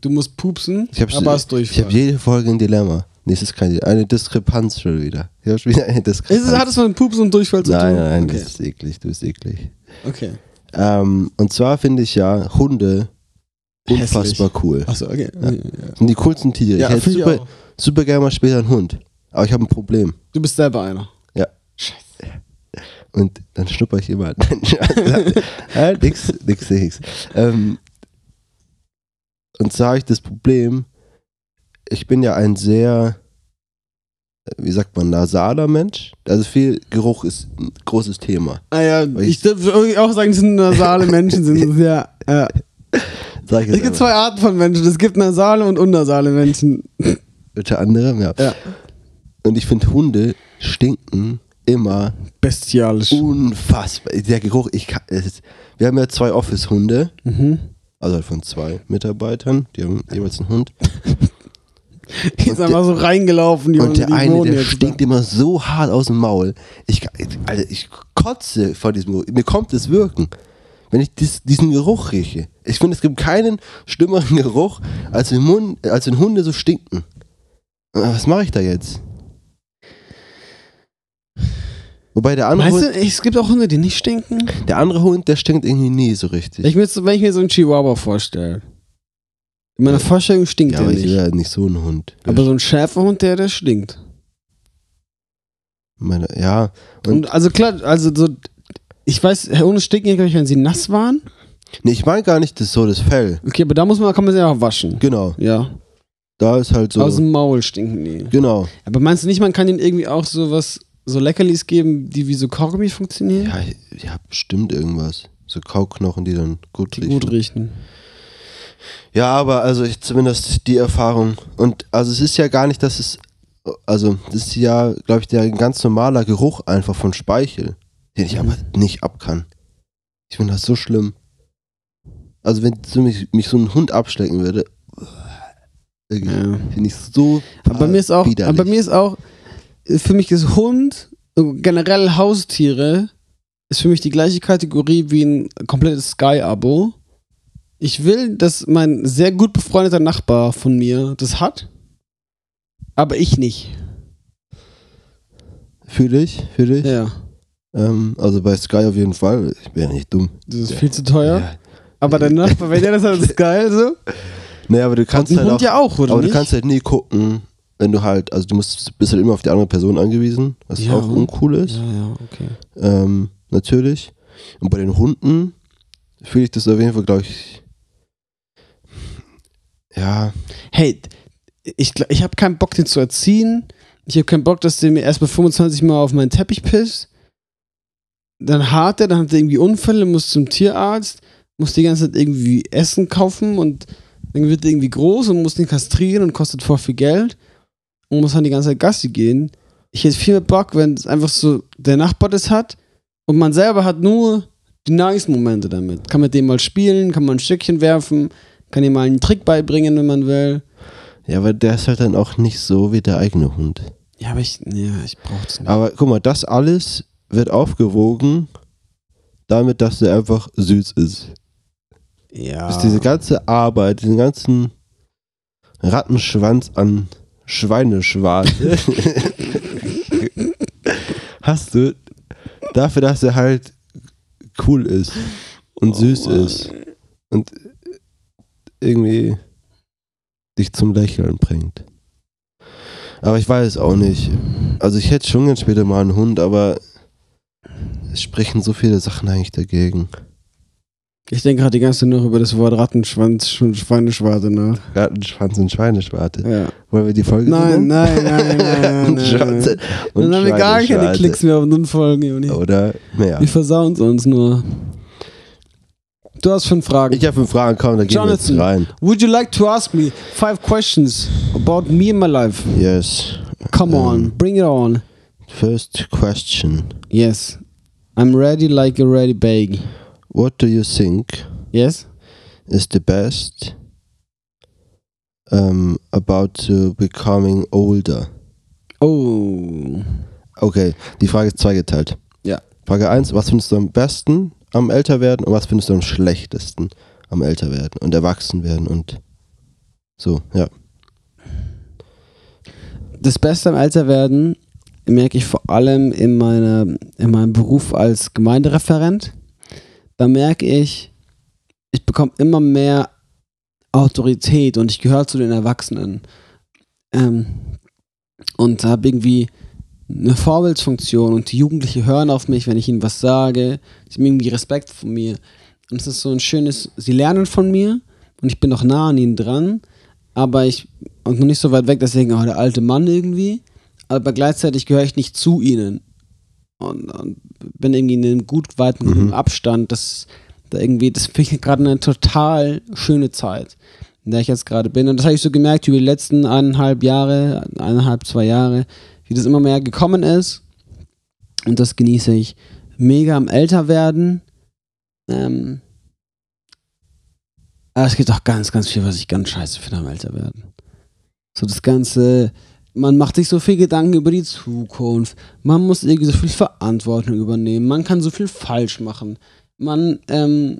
Du musst pupsen, Ich aber hast Ich Durchfall. habe jede Folge ein Dilemma. Nee, es ist. Eine Diskrepanz schon wieder. Ich habe schon wieder eine Ist Diskrepanz. es, hat es mit Pupsen und Durchfall zu nein, tun? nein, nein, okay. das ist eklig, du bist eklig. Okay. Ähm, und zwar finde ich ja Hunde unfassbar cool. Achso, okay. Ja. Ja. Sind die coolsten Tiere. Ja, ich hätte ich super, super gerne mal später einen Hund. Aber ich habe ein Problem. Du bist selber einer. Ja. Scheiße. Und dann schnupper ich immer. ja, nix, nix, nix. Ähm, und zwar habe ich das Problem, ich bin ja ein sehr, wie sagt man, nasaler Mensch. Also viel Geruch ist ein großes Thema. Ah ja, ich ich- würde auch sagen, das sind nasale Menschen. Sind ja, ja. Es gibt einfach. zwei Arten von Menschen. Es gibt nasale und unnasale Menschen. Unter anderem, ja. Ja. Und ich finde, Hunde stinken immer Bestialisch. unfassbar. Der Geruch, ich kann, ist, wir haben ja zwei Office-Hunde, Mhm. also halt von zwei Mitarbeitern, die haben jeweils einen Hund. Die ist einfach so reingelaufen, die, Und der eine, der stinkt da. immer so hart aus dem Maul. Ich, Alter, ich kotze vor diesem Geruch. Mir kommt es wirken, wenn ich dies, diesen Geruch rieche. Ich finde, es gibt keinen schlimmeren Geruch, als wenn, Mund, als wenn Hunde so stinken. Äh, Was mache ich da jetzt? Wobei der andere, Weißt Hund, du, es gibt auch Hunde, die nicht stinken. der andere Hund, der stinkt irgendwie nie so richtig. Ich wenn ich mir so einen Chihuahua vorstelle. In meiner Vorstellung stinkt ja, der aber ich nicht. will ja nicht so einen Hund. Aber so ein Schäferhund, der, der stinkt. Meine, ja, Und, Und- also klar, also so, ich weiß, Hunde stinken ja, glaube ich, wenn sie nass waren. nee, ich meine gar nicht das so das Fell. Okay, aber da muss man, kann man sie auch waschen. Genau, Ja. da ist halt so. Aus dem Maul stinken die. genau. Aber meinst du nicht, man kann ihnen irgendwie auch so was, so Leckerlis geben, die wie so Kaugummi funktionieren? Ja, ja, bestimmt irgendwas. So Kauknochen, die dann gut die riechen. gut riechen. Ja, aber also ich, zumindest die Erfahrung. Und also es ist ja gar nicht, dass es. Also, das ist ja, glaube ich, der ganz normaler Geruch einfach von Speichel, den ich Mhm. aber nicht ab kann. Ich finde das so schlimm. Also, wenn mich, mich so ein Hund abschlecken würde, wirklich, Ja. finde ich so. Aber bei mir ist auch, widerlich. aber bei mir ist auch, für mich ist Hund, äh, generell Haustiere, ist für mich die gleiche Kategorie wie ein komplettes Sky-Abo. Ich will, dass mein sehr gut befreundeter Nachbar von mir das hat, aber ich nicht. Fühle ich, fühle ich. Ja, Ähm, also bei Sky auf jeden Fall. Ich bin ja nicht dumm. das ist viel zu teuer. Ja. Aber der Nachbar, wenn der das hat, ist geil so. Nee, aber du kannst halt Hund auch, ja auch, oder aber nicht? du kannst halt nie gucken, wenn du halt, also du musst, bist halt immer auf die andere Person angewiesen, was Ja. auch uncool ist. ja, ja, okay. Ähm, natürlich. Und bei den Hunden fühle ich das auf jeden Fall, glaube ich. Ja, Hey, ich, ich habe keinen Bock, den zu erziehen. Ich habe keinen Bock, dass der mir erst mal 25 Mal auf meinen Teppich pisst. Dann hart er, dann hat er irgendwie Unfälle, muss zum Tierarzt, muss die ganze Zeit irgendwie Essen kaufen und dann wird er irgendwie groß und muss den kastrieren und kostet voll viel Geld und muss dann die ganze Zeit Gassi gehen. Ich hätte viel mehr Bock, wenn es einfach so der Nachbar das hat und man selber hat nur die nice Momente damit. Kann mit dem mal spielen, kann mal ein Stückchen werfen, kann ihm mal einen Trick beibringen, wenn man will. ja, aber der ist halt dann auch nicht so wie der eigene Hund. Ja, aber ich, ja, ich brauch's nicht. Aber guck mal, das alles wird aufgewogen damit, dass der einfach süß ist. ja. Ist diese ganze Arbeit, diesen ganzen Rattenschwanz an Schweineschwan. Hast du dafür, dass er halt cool ist und süß Mann. ist und irgendwie dich zum Lächeln bringt. Aber ich weiß auch nicht. Also ich hätte schon ganz später mal einen Hund, aber es sprechen so viele Sachen eigentlich dagegen. Ich denke gerade die ganze Zeit noch über das Wort Rattenschwanz und Schweineschwarte nach. Rattenschwanz und Schweineschwarte. Ja. Wollen wir die Folge Nein, nein, nein, nein, nein, nein. Und Dann haben wir gar keine. Klicks mehr auf unseren Folgen. Oder mehr. Wir versauen es uns nur. Du hast fünf Fragen. Ich habe fünf Fragen, komm, da gehen wir jetzt Jonathan. rein. Would you like to ask me five questions about me and my life? Yes. Come Ähm. on, bring it on. First question. Yes. I'm ready like a ready bag. What do you think Yes? is the best um, about to becoming older? Oh. Okay, die Frage ist zweigeteilt. Ja. Frage 1, was findest du am besten am Älterwerden und was findest du am schlechtesten am Älterwerden und Erwachsenwerden und so, ja. Das Beste am Älterwerden merke ich vor allem in, meiner, in meinem Beruf als Gemeindereferent. Da merke ich, ich bekomme immer mehr Autorität und ich gehöre zu den Erwachsenen. Ähm, und habe irgendwie eine Vorbildsfunktion und die Jugendlichen hören auf mich, wenn ich ihnen was sage. Sie haben irgendwie Respekt vor mir. Und es ist so ein schönes, sie lernen von mir und ich bin noch nah an ihnen dran, aber ich, und noch nicht so weit weg, deswegen auch der alte Mann irgendwie, aber gleichzeitig gehöre ich nicht zu ihnen. Und, und bin irgendwie in einem gut weiten Mhm. Abstand. Das, da irgendwie, das finde ich gerade eine total schöne Zeit, in der ich jetzt gerade bin. Und das habe ich so gemerkt über die letzten eineinhalb Jahre, eineinhalb, zwei Jahre, wie das immer mehr gekommen ist. Und das genieße ich mega am Älterwerden. Ähm, aber es gibt auch ganz, ganz viel, was ich ganz scheiße finde am Älterwerden. So das Ganze, man macht sich so viel Gedanken über die Zukunft, man muss irgendwie so viel Verantwortung übernehmen, man kann so viel falsch machen. Man, ähm,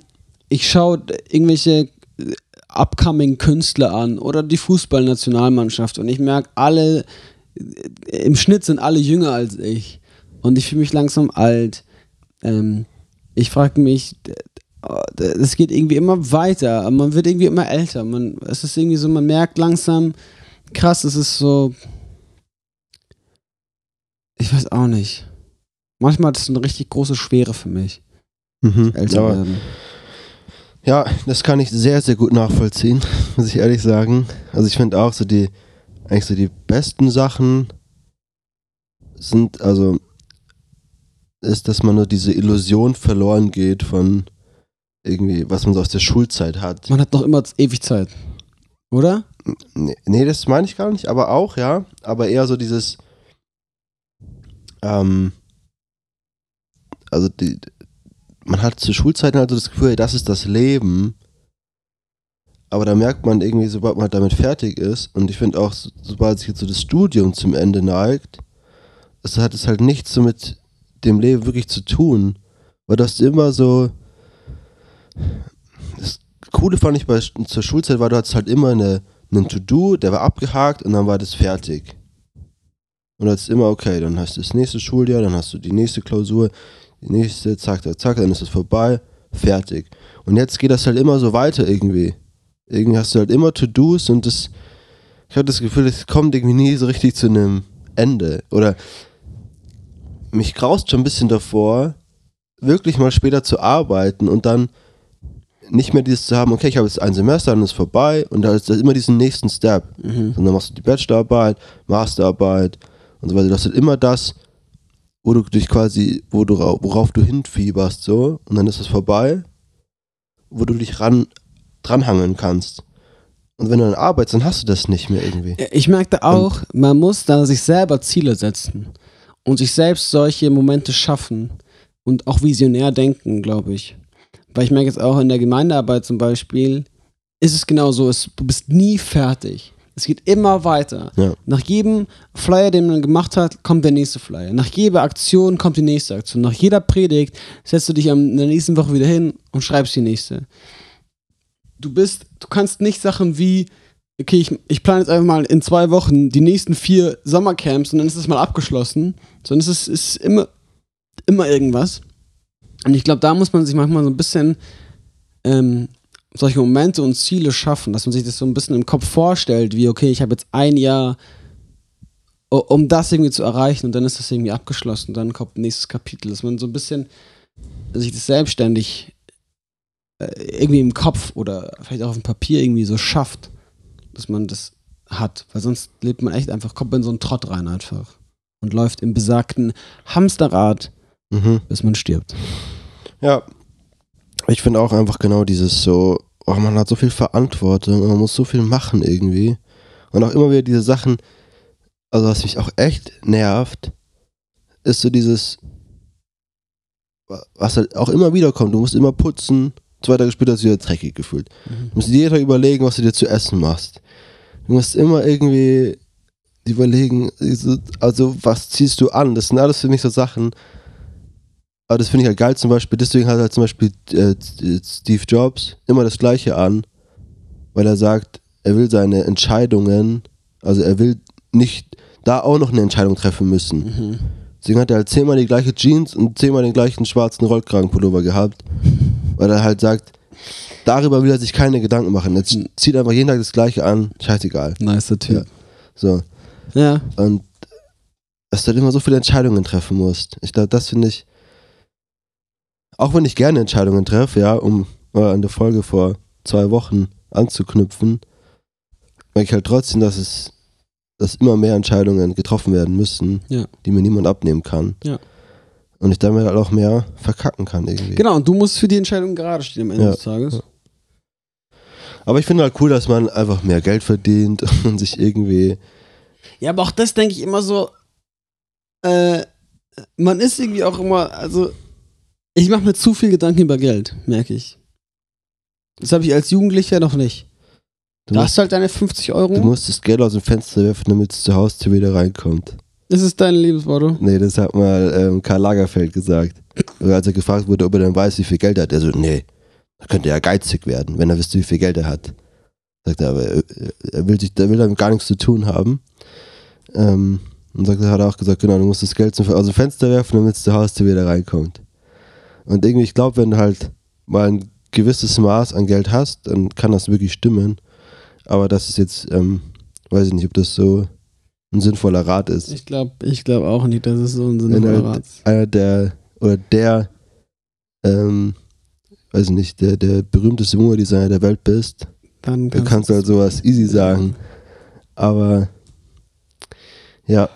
ich schaue irgendwelche äh, upcoming Künstler an oder die Fußballnationalmannschaft und ich merke, alle, im Schnitt sind alle jünger als ich. Und ich fühle mich langsam alt. Ähm, ich frage mich, es geht irgendwie immer weiter. Man wird irgendwie immer älter. Man, es ist irgendwie so, man merkt langsam, krass, es ist so. Ich weiß auch nicht. Manchmal ist es eine richtig große Schwere für mich, Mhm. älter Aber, werden. ja, das kann ich sehr, sehr gut nachvollziehen, muss ich ehrlich sagen. Also ich finde auch so die, eigentlich so die besten Sachen sind, also ist, dass man nur diese Illusion verloren geht von irgendwie, was man so aus der Schulzeit hat. Man hat noch immer ewig Zeit. Oder? Nee, nee, das meine ich gar nicht, aber auch, ja. Aber eher so dieses, ähm, also die, man hat zu Schulzeiten halt so das Gefühl, das ist das Leben. Aber da merkt man irgendwie, sobald man halt damit fertig ist, und ich finde auch, so, sobald sich jetzt so das Studium zum Ende neigt, es hat es halt nichts so mit dem Leben wirklich zu tun. Weil das immer so, das Coole fand ich bei zur Schulzeit war, du hattest halt immer eine, einen To-Do, der war abgehakt und dann war das fertig. Und das ist immer okay, dann hast du das nächste Schuljahr, dann hast du die nächste Klausur, die nächste, zack, zack, zack, dann ist es vorbei, fertig. Und jetzt geht das halt immer so weiter irgendwie. Irgendwie hast du halt immer To-Dos und das, ich habe das Gefühl, es kommt irgendwie nie so richtig zu einem Ende. Oder mich graust schon ein bisschen davor, wirklich mal später zu arbeiten und dann nicht mehr dieses zu haben, okay, ich habe jetzt ein Semester, dann ist vorbei und da ist immer diesen nächsten Step. Mhm. Und dann machst du die Bachelorarbeit, Masterarbeit und so weiter. Das ist halt immer das, wo du dich quasi, wo du, rau- worauf du hinfieberst, so, und dann ist es vorbei, wo du dich ran, dranhangeln kannst. Und wenn du dann arbeitest, dann hast du das nicht mehr irgendwie. Ich merkte auch, man muss da sich selber Ziele setzen und sich selbst solche Momente schaffen und auch visionär denken, glaube ich. Weil ich merke jetzt auch in der Gemeindearbeit zum Beispiel, ist es genau so, es, du bist nie fertig. Es geht immer weiter. Ja. Nach jedem Flyer, den man gemacht hat, kommt der nächste Flyer. Nach jeder Aktion kommt die nächste Aktion. Nach jeder Predigt setzt du dich am- in der nächsten Woche wieder hin und schreibst die nächste. Du bist, du kannst nicht Sachen wie, okay, ich, ich plane jetzt einfach mal in zwei Wochen die nächsten vier Sommercamps und dann ist es mal abgeschlossen, sondern es ist, ist immer, immer irgendwas. Und ich glaube, da muss man sich manchmal so ein bisschen ähm, solche Momente und Ziele schaffen, dass man sich das so ein bisschen im Kopf vorstellt, wie, okay, ich habe jetzt ein Jahr, um das irgendwie zu erreichen und dann ist das irgendwie abgeschlossen, dann kommt nächstes Kapitel, dass man so ein bisschen sich das selbstständig irgendwie im Kopf oder vielleicht auch auf dem Papier irgendwie so schafft, dass man das hat. Weil sonst lebt man echt einfach, kommt man in so einen Trott rein einfach. Und läuft im besagten Hamsterrad, Mhm. bis man stirbt. Ja. Ich finde auch einfach genau dieses so, oh, man hat so viel Verantwortung man muss so viel machen irgendwie. Und auch immer wieder diese Sachen, also was mich auch echt nervt, ist so dieses, was halt auch immer wieder kommt. Du musst immer putzen, zwei Tage später ist wieder dreckig gefühlt. Mhm. Du musst dir jeden Tag überlegen, was du dir zu essen machst. Du musst immer irgendwie überlegen, also was ziehst du an? Das sind alles für mich so Sachen. Aber das finde ich halt geil zum Beispiel. Deswegen hat halt zum Beispiel äh, Steve Jobs immer das Gleiche an, weil er sagt, er will seine Entscheidungen, also er will nicht da auch noch eine Entscheidung treffen müssen. Mhm. Deswegen hat er halt zehnmal die gleiche Jeans und zehnmal den gleichen schwarzen Rollkragenpullover gehabt, weil er halt sagt, darüber will er sich keine Gedanken machen. Er zieht einfach jeden Tag das Gleiche an, scheißegal. Nicer Typ. So. Ja. Und dass du halt immer so viele Entscheidungen treffen musst. Ich glaube, das finde ich, auch wenn ich gerne Entscheidungen treffe, ja, um mal an der Folge vor zwei Wochen anzuknüpfen, merke ich halt trotzdem, dass es, dass immer mehr Entscheidungen getroffen werden müssen, Ja. die mir niemand abnehmen kann. Ja. Und ich damit halt auch mehr verkacken kann irgendwie. Genau, und du musst für die Entscheidung gerade stehen am Ende Ja. des Tages. Aber ich finde halt cool, dass man einfach mehr Geld verdient und sich irgendwie, Ja, aber auch das denke ich immer so, äh, man ist irgendwie auch immer, also ich mache mir zu viel Gedanken über Geld, merke ich. Das habe ich als Jugendlicher noch nicht. du, Da hast halt deine 50 Euro. du musst das Geld aus dem Fenster werfen, damit es zur Haustür wieder reinkommt. Ist dein Lebensmotto. Nee, das hat mal ähm, Karl Lagerfeld gesagt. Und Als er gefragt wurde, ob er dann weiß, wie viel Geld er hat, er so, nee, da könnte er geizig werden, wenn er wüsste, wie viel Geld er hat. Sagt er, aber er, er will sich, der will damit gar nichts zu tun haben. Ähm, und sagt, hat er auch gesagt, genau, du musst das Geld zum, dem Fenster werfen, damit es zur Haustür wieder reinkommt. Und irgendwie, ich glaube, wenn du halt mal ein gewisses Maß an Geld hast, dann kann das wirklich stimmen. Aber das ist jetzt, ähm, weiß ich nicht, ob das so ein sinnvoller Rat ist. Ich glaube ich glaub auch nicht, dass es so ein sinnvoller Rat ist. einer der oder der ähm, weiß ich nicht, der, der berühmteste Modedesigner der Welt bist, Dann dann kannst du halt sowas easy sagen. Aber ja,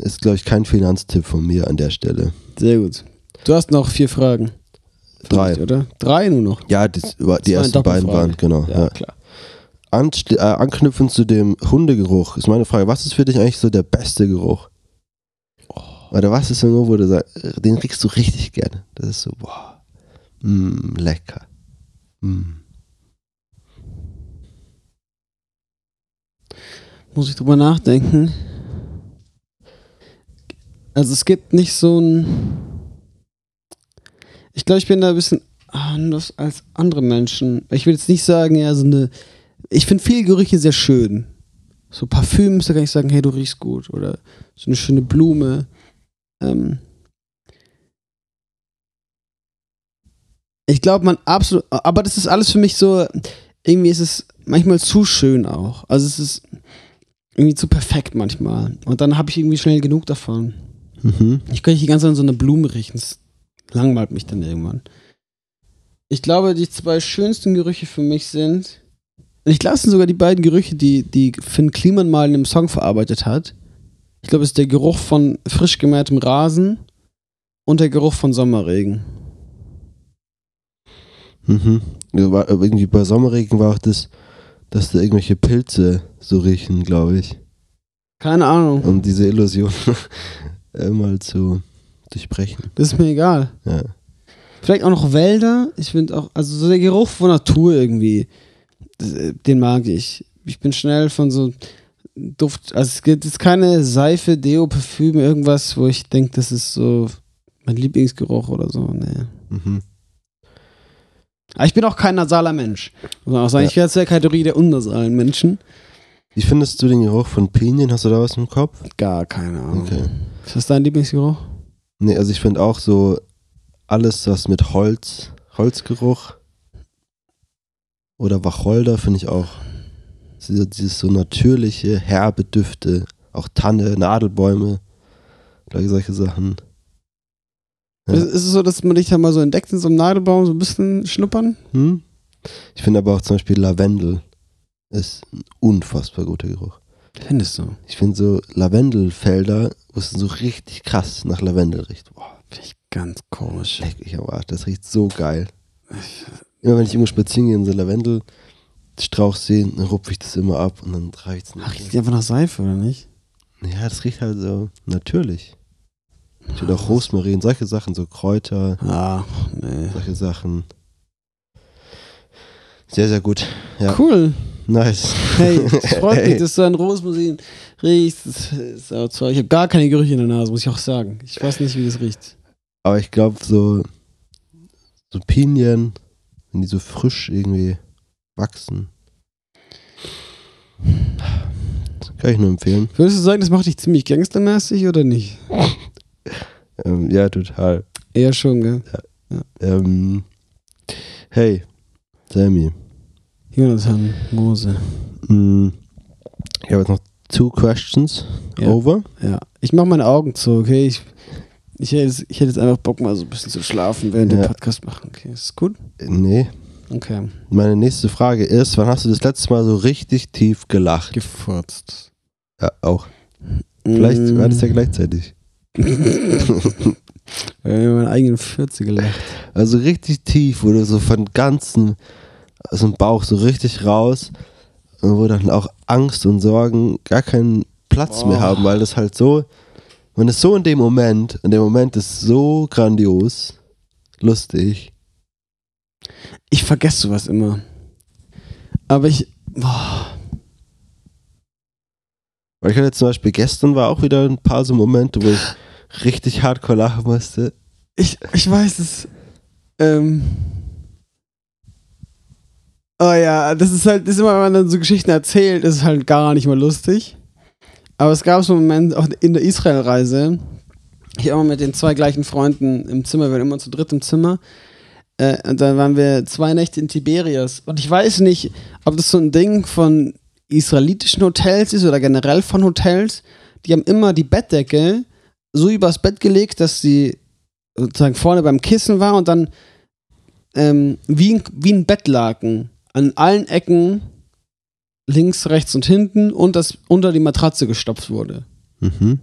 ist glaube ich kein Finanztipp von mir an der Stelle. Sehr gut. Du hast noch vier Fragen. Drei. mich, oder? Drei nur noch. Ja, das, war- die ersten beiden waren, genau. Ja, Ja. klar. Äh, anknüpfend zu dem Hundegeruch ist meine Frage, was ist für dich eigentlich so der beste Geruch? Oder was ist so ein Geruch, wo du sagst, den riechst du richtig gerne? Das ist so, boah, mm, lecker. Mm. Muss ich drüber nachdenken. Also es gibt nicht so ein. Ich glaube, ich bin da ein bisschen anders als andere Menschen. Ich will jetzt nicht sagen, ja, so eine. Ich finde viele Gerüche sehr schön. So Parfüms, da kann ich sagen, hey, du riechst gut. Oder so eine schöne Blume. Ähm ich glaube, man absolut. Aber das ist alles für mich so. Irgendwie ist es manchmal zu schön auch. Also es ist irgendwie zu perfekt manchmal. Und dann habe ich irgendwie schnell genug davon. Mhm. Ich könnte die ganze Zeit an so eine Blume riechen. Das langweilt mich dann irgendwann. Ich glaube, die zwei schönsten Gerüche für mich sind. Ich glaube, es sind sogar die beiden Gerüche, die, die Finn Kliman mal in einem Song verarbeitet hat. Ich glaube, es ist der Geruch von frisch gemähtem Rasen und der Geruch von Sommerregen. Mhm. War- Irgendwie bei Sommerregen war auch das, dass da irgendwelche Pilze so riechen, glaube ich. Keine Ahnung. Um diese Illusion äh, mal zu durchbrechen. Das ist mir egal. Ja. Vielleicht auch noch Wälder. Ich finde auch, also so der Geruch von Natur irgendwie, den mag ich. Ich bin schnell von so Duft, also es gibt jetzt keine Seife, Deo, Parfüm, irgendwas, wo ich denke, das ist so mein Lieblingsgeruch oder so. Nee. Mhm. Aber ich bin auch kein nasaler Mensch. Muss man auch sagen, Ja. ich gehöre zur Kategorie der unnasalen Menschen. Wie findest du den Geruch von Pinien? Hast du da was im Kopf? Gar keine Ahnung. Okay. Ist das dein Lieblingsgeruch? Nee, also ich finde auch so alles, was mit Holz, Holzgeruch oder Wacholder finde ich auch. Dieses, so natürliche, herbe Düfte, auch Tanne, Nadelbäume, solche solche Sachen. Ja. Ist, es so, dass man dich da mal so entdeckt in so einem Nadelbaum, so ein bisschen schnuppern? Hm? Ich finde aber auch zum Beispiel Lavendel ist ein unfassbar guter Geruch. Findest du? Ich finde so Lavendelfelder, wo es so richtig krass nach Lavendel riecht. Boah, Finde ich ganz komisch. leck ich Arsch. Das riecht so geil. Immer wenn ich irgendwo spazieren gehe und so Lavendelstrauch sehe, dann rupfe ich das immer ab und dann riecht es Ach, riecht einfach nach Seife, oder nicht? Ja, das riecht halt so natürlich. Ich würde auch Rosmarin, solche Sachen, so Kräuter, Ah, nee. solche Sachen. Sehr, sehr gut. Ja, Cool. nice. Hey, es freut mich, dass du an Rosmarin riechst. Das ist auch zwar, ich habe gar keine Gerüche in der Nase, muss ich auch sagen. Ich weiß nicht, wie das riecht. Aber ich glaube, so, so Pinien, wenn die so frisch irgendwie wachsen, das kann ich nur empfehlen. Würdest du sagen, das macht dich ziemlich gangstermäßig oder nicht? Ähm, ja, total. Eher schon, gell? Ähm, hey, Sammy. Jonathan Mose. mm, Ich habe jetzt noch two questions Ja. over. Ja. Ich mache meine Augen zu, okay? Ich, ich, hätte, jetzt- ich hätte jetzt einfach Bock, mal so ein bisschen zu schlafen, während wir Ja. den Podcast machen. Okay, ist gut? Nee, Okay. meine nächste Frage ist, wann hast du das letzte Mal so richtig tief gelacht? Gefurzt. Ja, auch. Vielleicht Mm. war das ja gleichzeitig. Ich habe meinen eigenen 40 gelacht. Also richtig tief, wo du so von ganzen, aus dem Bauch so richtig raus, und wo dann auch Angst und Sorgen gar keinen Platz mehr Oh. haben, weil das halt so, man ist so in dem Moment, und der Moment ist so grandios, lustig. Ich vergesse sowas immer. Aber ich. Boah. Weil ich hatte zum Beispiel gestern war auch wieder ein paar so Momente, wo ich richtig hardcore lachen musste. Ich, ich weiß es. Ähm. Oh ja, das ist halt, das ist immer, wenn man dann so Geschichten erzählt, ist es halt gar nicht mal lustig. Aber es gab so einen Moment, auch in der Israel-Reise, ich immer mit den zwei gleichen Freunden im Zimmer, wir waren immer zu dritt im Zimmer. Äh, und dann waren wir zwei Nächte in Tiberias. Und ich weiß nicht, ob das so ein Ding von israelitischen Hotels ist oder generell von Hotels. Die haben immer die Bettdecke so übers Bett gelegt, dass sie sozusagen vorne beim Kissen war und dann ähm, wie, wie ein Bettlaken an allen Ecken links, rechts und hinten und das unter die Matratze gestopft wurde. Mhm.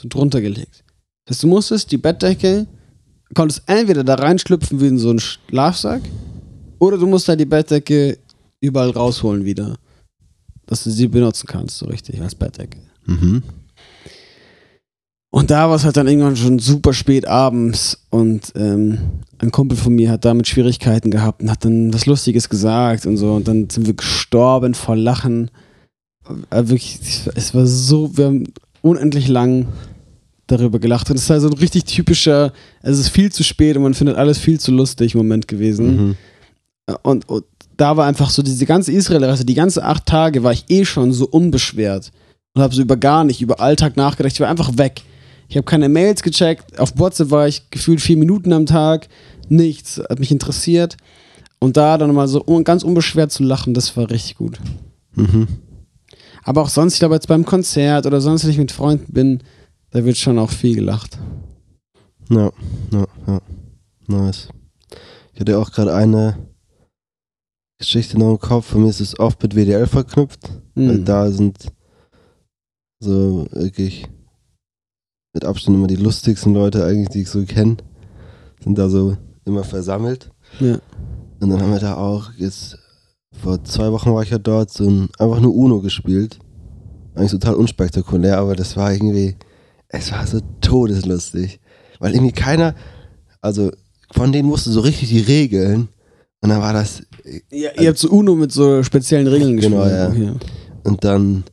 So drunter gelegt. Das heißt, du musstest die Bettdecke, konntest entweder da reinschlüpfen wie in so einen Schlafsack oder du musst halt die Bettdecke überall rausholen wieder. Dass du sie benutzen kannst, so richtig, als Bettdecke. Mhm. Und da war es halt dann irgendwann schon super spät abends und ähm, ein Kumpel von mir hat damit Schwierigkeiten gehabt und hat dann was Lustiges gesagt und so und dann sind wir gestorben vor Lachen. Äh, wirklich, es war so, wir haben unendlich lang darüber gelacht und es ist halt so ein richtig typischer, es ist viel zu spät und man findet alles viel zu lustig Moment gewesen. Mhm. Und, und da war einfach so diese ganze Israel-Reise, die ganze acht Tage war ich eh schon so unbeschwert und habe so über gar nicht, über Alltag nachgedacht. Ich war einfach weg. Ich habe keine Mails gecheckt. Auf WhatsApp war ich gefühlt vier Minuten am Tag. Nichts hat mich interessiert. Und da dann mal so ganz unbeschwert zu lachen, das war richtig gut. Mhm. Aber auch sonst, ich glaube, jetzt beim Konzert oder sonst, wenn ich mit Freunden bin, da wird schon auch viel gelacht. Ja, ja, ja. Nice. Ich hatte auch gerade eine Geschichte noch im Kopf. Für mich ist es oft mit WDL verknüpft. Weil Mhm. da sind so wirklich mit Abstand immer die lustigsten Leute eigentlich, die ich so kenne. Sind da so immer versammelt. Ja. Und dann haben wir da auch jetzt, vor zwei Wochen war ich ja dort, so ein, einfach nur Uno gespielt. Eigentlich total unspektakulär, aber das war irgendwie, es war so todeslustig. Weil irgendwie keiner, also von denen wusste so richtig die Regeln. Und dann war das, Ja, ihr habt so Uno mit so speziellen Regeln gespielt. Genau, ja. Okay. Und dann,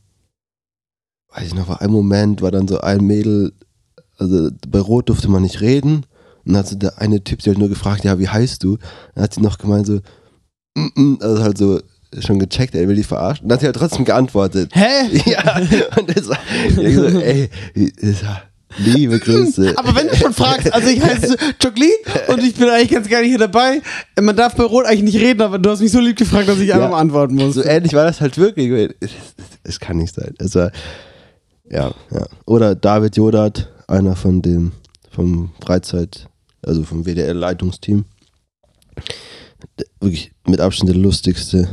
weiß ich noch, war ein Moment, war dann so ein Mädel, also bei Rot durfte man nicht reden. Und dann hat so der eine Typ sie halt nur gefragt, ja, wie heißt du? Dann hat sie noch gemeint so, mm -mm, also halt so schon gecheckt, er will die verarschen. Und dann hat sie halt trotzdem geantwortet. Hä? ja, und das war, ich so, ey, das war, liebe Grüße. Aber wenn du schon fragst, also ich heiße Jacqueline und ich bin eigentlich ganz gerne hier dabei. Man darf bei Rot eigentlich nicht reden, aber du hast mich so lieb gefragt, dass ich Ja. einfach mal antworten muss. So ähnlich war das halt wirklich. Es, es kann nicht sein. Es war, ja, ja. Oder David Jodat, einer von den vom Freizeit also vom WDR-Leitungsteam. Wirklich mit Abstand der lustigste.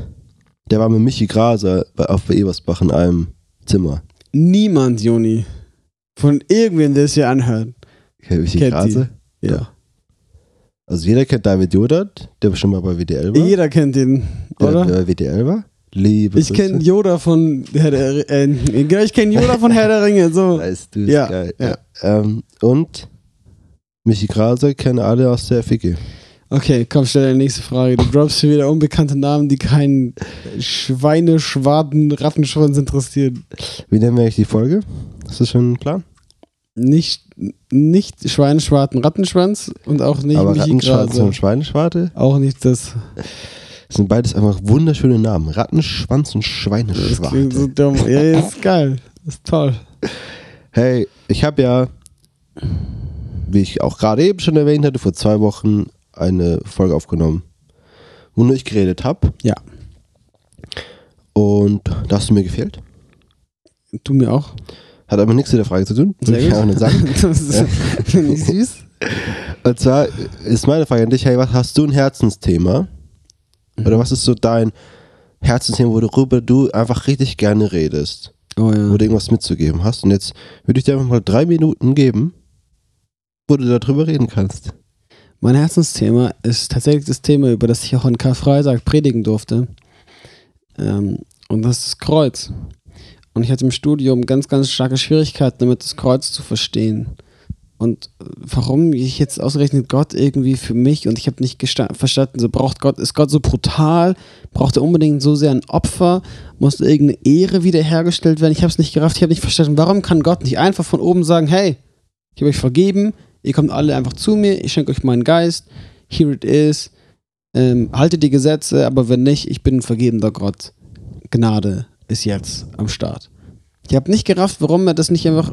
Der war mit Michi Graser bei, auf bei Ebersbach in einem Zimmer. Niemand, Joni, von irgendwem, der es hier anhört. Okay, Michi Kennt Graser? Ja. Also jeder kennt David Jodat, der schon mal bei WDL war. Jeder kennt ihn, der, oder? der bei WDL war. Liebe ich kenne Yoda von Herr der äh, genau, ich kenne Yoda von Herr der Ringe. So. Weißt du, ist Ja, geil. ja. Ähm, und Michi Graser kennen alle aus der Ficke. Okay, komm, stell deine nächste Frage. Du droppst hier wieder unbekannte Namen, die keinen Schweine, Schwaden, Rattenschwanz interessieren. Wie nennen wir eigentlich die Folge? Ist das schon ein Plan? Nicht, nicht Schweine, Schwaden, Rattenschwanz und auch nicht Aber Michi Rattenschwarze Graser. und Schweineschwarte Auch nicht das. Sind beides einfach wunderschöne Namen. Rattenschwanz und Das klingt so dumm. Ja, ja, ist geil. Das ist toll. Hey, ich habe ja, wie ich auch gerade eben schon erwähnt hatte, vor zwei Wochen eine Folge aufgenommen, wo nur ich geredet habe. Ja. Und da hast du mir gefehlt. Du mir auch. Hat aber nichts mit der Frage zu tun. Sehr ich gut. auch nicht sagen. Das ist, ich süß. Und zwar ist meine Frage an dich, hey, was hast du ein Herzensthema? Oder was ist so dein Herzensthema, worüber du einfach richtig gerne redest? Oh ja. Wo du irgendwas mitzugeben hast? Und jetzt würde ich dir einfach mal drei Minuten geben, wo du darüber reden kannst. Mein Herzensthema ist tatsächlich das Thema, über das ich auch an Karfreitag predigen durfte. Ähm, und das ist das Kreuz. Und ich hatte im Studium ganz, ganz starke Schwierigkeiten damit, das Kreuz zu verstehen. Und warum ich jetzt ausgerechnet Gott irgendwie für mich und ich habe nicht verstanden, so braucht Gott, ist Gott so brutal, braucht er unbedingt so sehr ein Opfer, muss irgendeine Ehre wiederhergestellt werden. Ich habe es nicht gerafft, ich habe nicht verstanden, warum kann Gott nicht einfach von oben sagen, hey, ich habe euch vergeben, ihr kommt alle einfach zu mir, ich schenke euch meinen Geist, here it is, ähm, haltet die Gesetze, aber wenn nicht, ich bin ein vergebender Gott. Gnade ist jetzt am Start. Ich habe nicht gerafft, warum er das nicht einfach,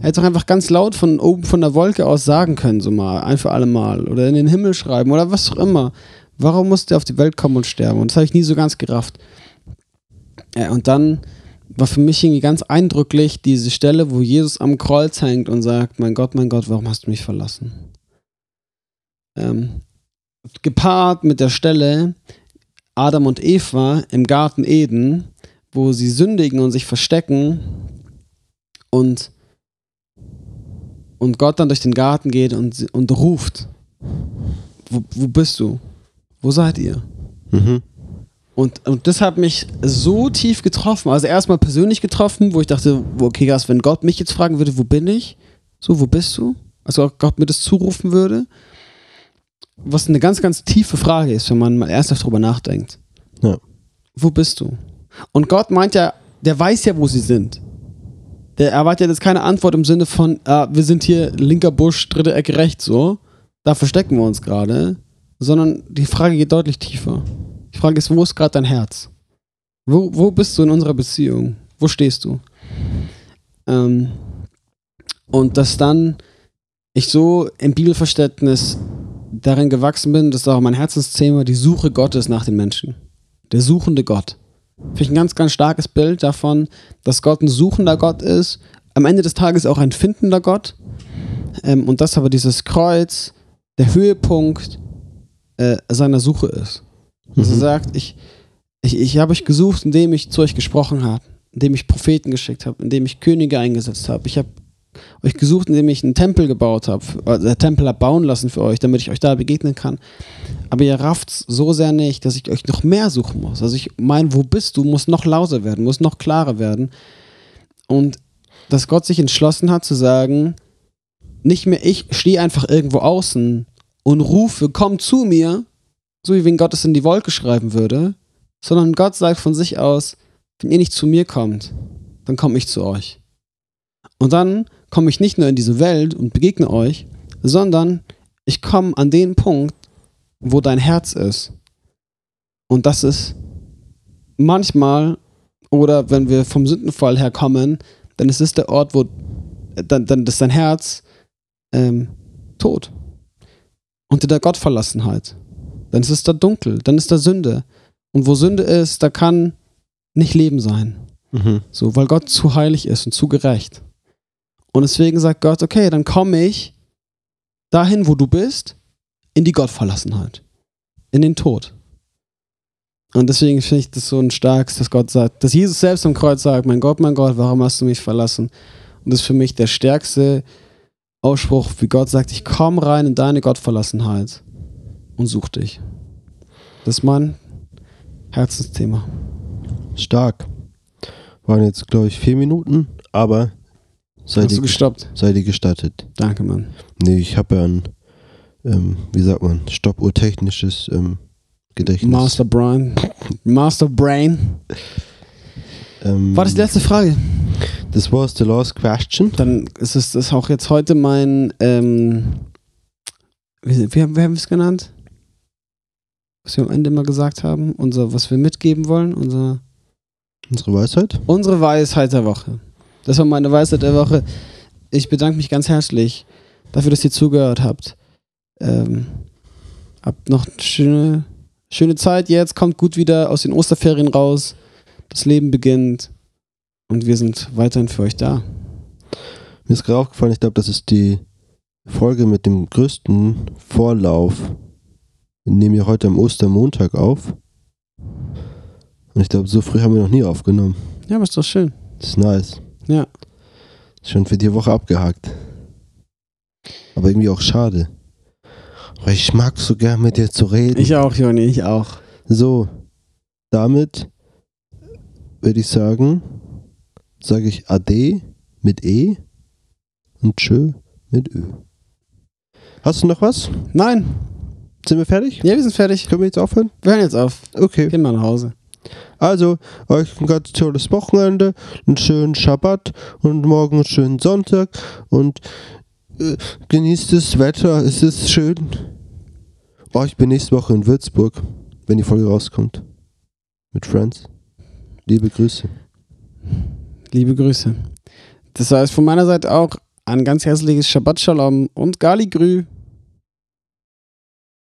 er hätte doch einfach ganz laut von oben von der Wolke aus sagen können, so mal, ein für alle Mal, oder in den Himmel schreiben, oder was auch immer. Warum musste er auf die Welt kommen und sterben? Und das habe ich nie so ganz gerafft. Ja, und dann war für mich irgendwie ganz eindrücklich diese Stelle, wo Jesus am Kreuz hängt und sagt, mein Gott, mein Gott, warum hast du mich verlassen? Ähm, gepaart mit der Stelle Adam und Eva im Garten Eden, wo sie sündigen und sich verstecken und, und Gott dann durch den Garten geht und, und ruft, wo, wo bist du? Wo seid ihr? Mhm. Und, und das hat mich so tief getroffen. Also erstmal persönlich getroffen, wo ich dachte, okay, krass, wenn Gott mich jetzt fragen würde, wo bin ich? So, wo bist du? Also Gott mir das zurufen würde. Was eine ganz, ganz tiefe Frage ist, wenn man mal ernsthaft drüber nachdenkt. Ja. Wo bist du? Und Gott meint ja, der weiß ja, wo sie sind. Der erwartet jetzt keine Antwort im Sinne von, ah, wir sind hier linker Busch, dritte Ecke rechts, so. Da verstecken wir uns gerade. Sondern die Frage geht deutlich tiefer. Die Frage ist, wo ist gerade dein Herz? Wo, wo bist du in unserer Beziehung? Wo stehst du? Ähm, und dass dann ich so im Bibelverständnis darin gewachsen bin, das ist auch mein Herzensthema, die Suche Gottes nach den Menschen. Der suchende Gott. Finde ich ein ganz, ganz starkes Bild davon, dass Gott ein suchender Gott ist, am Ende des Tages auch ein findender Gott. Ähm, und dass aber dieses Kreuz der Höhepunkt äh, seiner Suche ist. Dass er Mhm. sagt, ich, ich, ich habe euch gesucht, indem ich zu euch gesprochen habe, indem ich Propheten geschickt habe, indem ich Könige eingesetzt habe. Ich habe euch gesucht, indem ich einen Tempel gebaut habe, also der Tempel habe bauen lassen für euch, damit ich euch da begegnen kann. Aber ihr rafft's so sehr nicht, dass ich euch noch mehr suchen muss. Also ich mein, wo bist du, muss noch lauter werden, muss noch klarer werden. Und dass Gott sich entschlossen hat zu sagen, nicht mehr ich stehe einfach irgendwo außen und rufe, komm zu mir, so wie wenn Gott es in die Wolke schreiben würde, sondern Gott sagt von sich aus, wenn ihr nicht zu mir kommt, dann komme ich zu euch. Und dann komme ich nicht nur in diese Welt und begegne euch, sondern ich komme an den Punkt, wo dein Herz ist. Und das ist manchmal, oder wenn wir vom Sündenfall her kommen, dann ist es der Ort, wo dann, dann ist dein Herz ähm, tot. Unter der Gottverlassenheit. Dann ist es da dunkel, dann ist da Sünde. Und wo Sünde ist, da kann nicht Leben sein. Mhm. So, weil Gott zu heilig ist und zu gerecht. Und deswegen sagt Gott, okay, dann komme ich dahin, wo du bist, in die Gottverlassenheit, in den Tod. Und deswegen finde ich das so ein starkes, dass Gott sagt, dass Jesus selbst am Kreuz sagt, mein Gott, mein Gott, warum hast du mich verlassen? Und das ist für mich der stärkste Ausspruch, wie Gott sagt, ich komme rein in deine Gottverlassenheit und such dich. Das ist mein Herzensthema. Stark. Waren jetzt, glaube ich, vier Minuten, aber sei Hast du dir, gestoppt? sei dir gestattet. Danke, Mann. Nee, ich habe ja ein, ähm, wie sagt man, stoppuhrtechnisches ähm, Gedächtnis. Master Brain. Master Brain. ähm, War das die letzte Frage? Das was the last question. Dann ist es das auch jetzt heute mein, ähm, wie, wie, haben- wie haben wir es genannt? Was wir am Ende immer gesagt haben, unser, was wir mitgeben wollen, unser, Unsere Weisheit. unsere Weisheit der Woche. Das war meine Weisheit der Woche. Ich bedanke mich ganz herzlich dafür, dass ihr zugehört habt. Ähm, habt noch eine schöne, schöne Zeit jetzt, kommt gut wieder aus den Osterferien raus. Das Leben beginnt und wir sind weiterhin für euch da. Mir ist gerade aufgefallen, ich glaube, das ist die Folge mit dem größten Vorlauf. Wir nehmen ja heute am Ostermontag auf. Und ich glaube, so früh haben wir noch nie aufgenommen. Ja, aber ist doch schön. Das ist nice. Ja. Schon für die Woche abgehakt. Aber irgendwie auch schade. Weil ich mag so gern mit dir zu reden. Ich auch, Joni, ich auch. So, damit würde ich sagen, sage ich Ade mit E und Tschö mit Ö. Hast du noch was? Nein, Sind wir fertig? ja, wir sind fertig. Können wir jetzt aufhören? Wir hören jetzt auf. Okay. Gehen mal nach Hause. Also, euch ein ganz tolles Wochenende, einen schönen Schabbat und morgen einen schönen Sonntag und äh, genießt das Wetter, es ist schön. Oh, ich bin nächste Woche in Würzburg, wenn die Folge rauskommt. Mit Friends. Liebe Grüße. Liebe Grüße. Das heißt von meiner Seite auch ein ganz herzliches Shabbat Shalom und Gali Grü.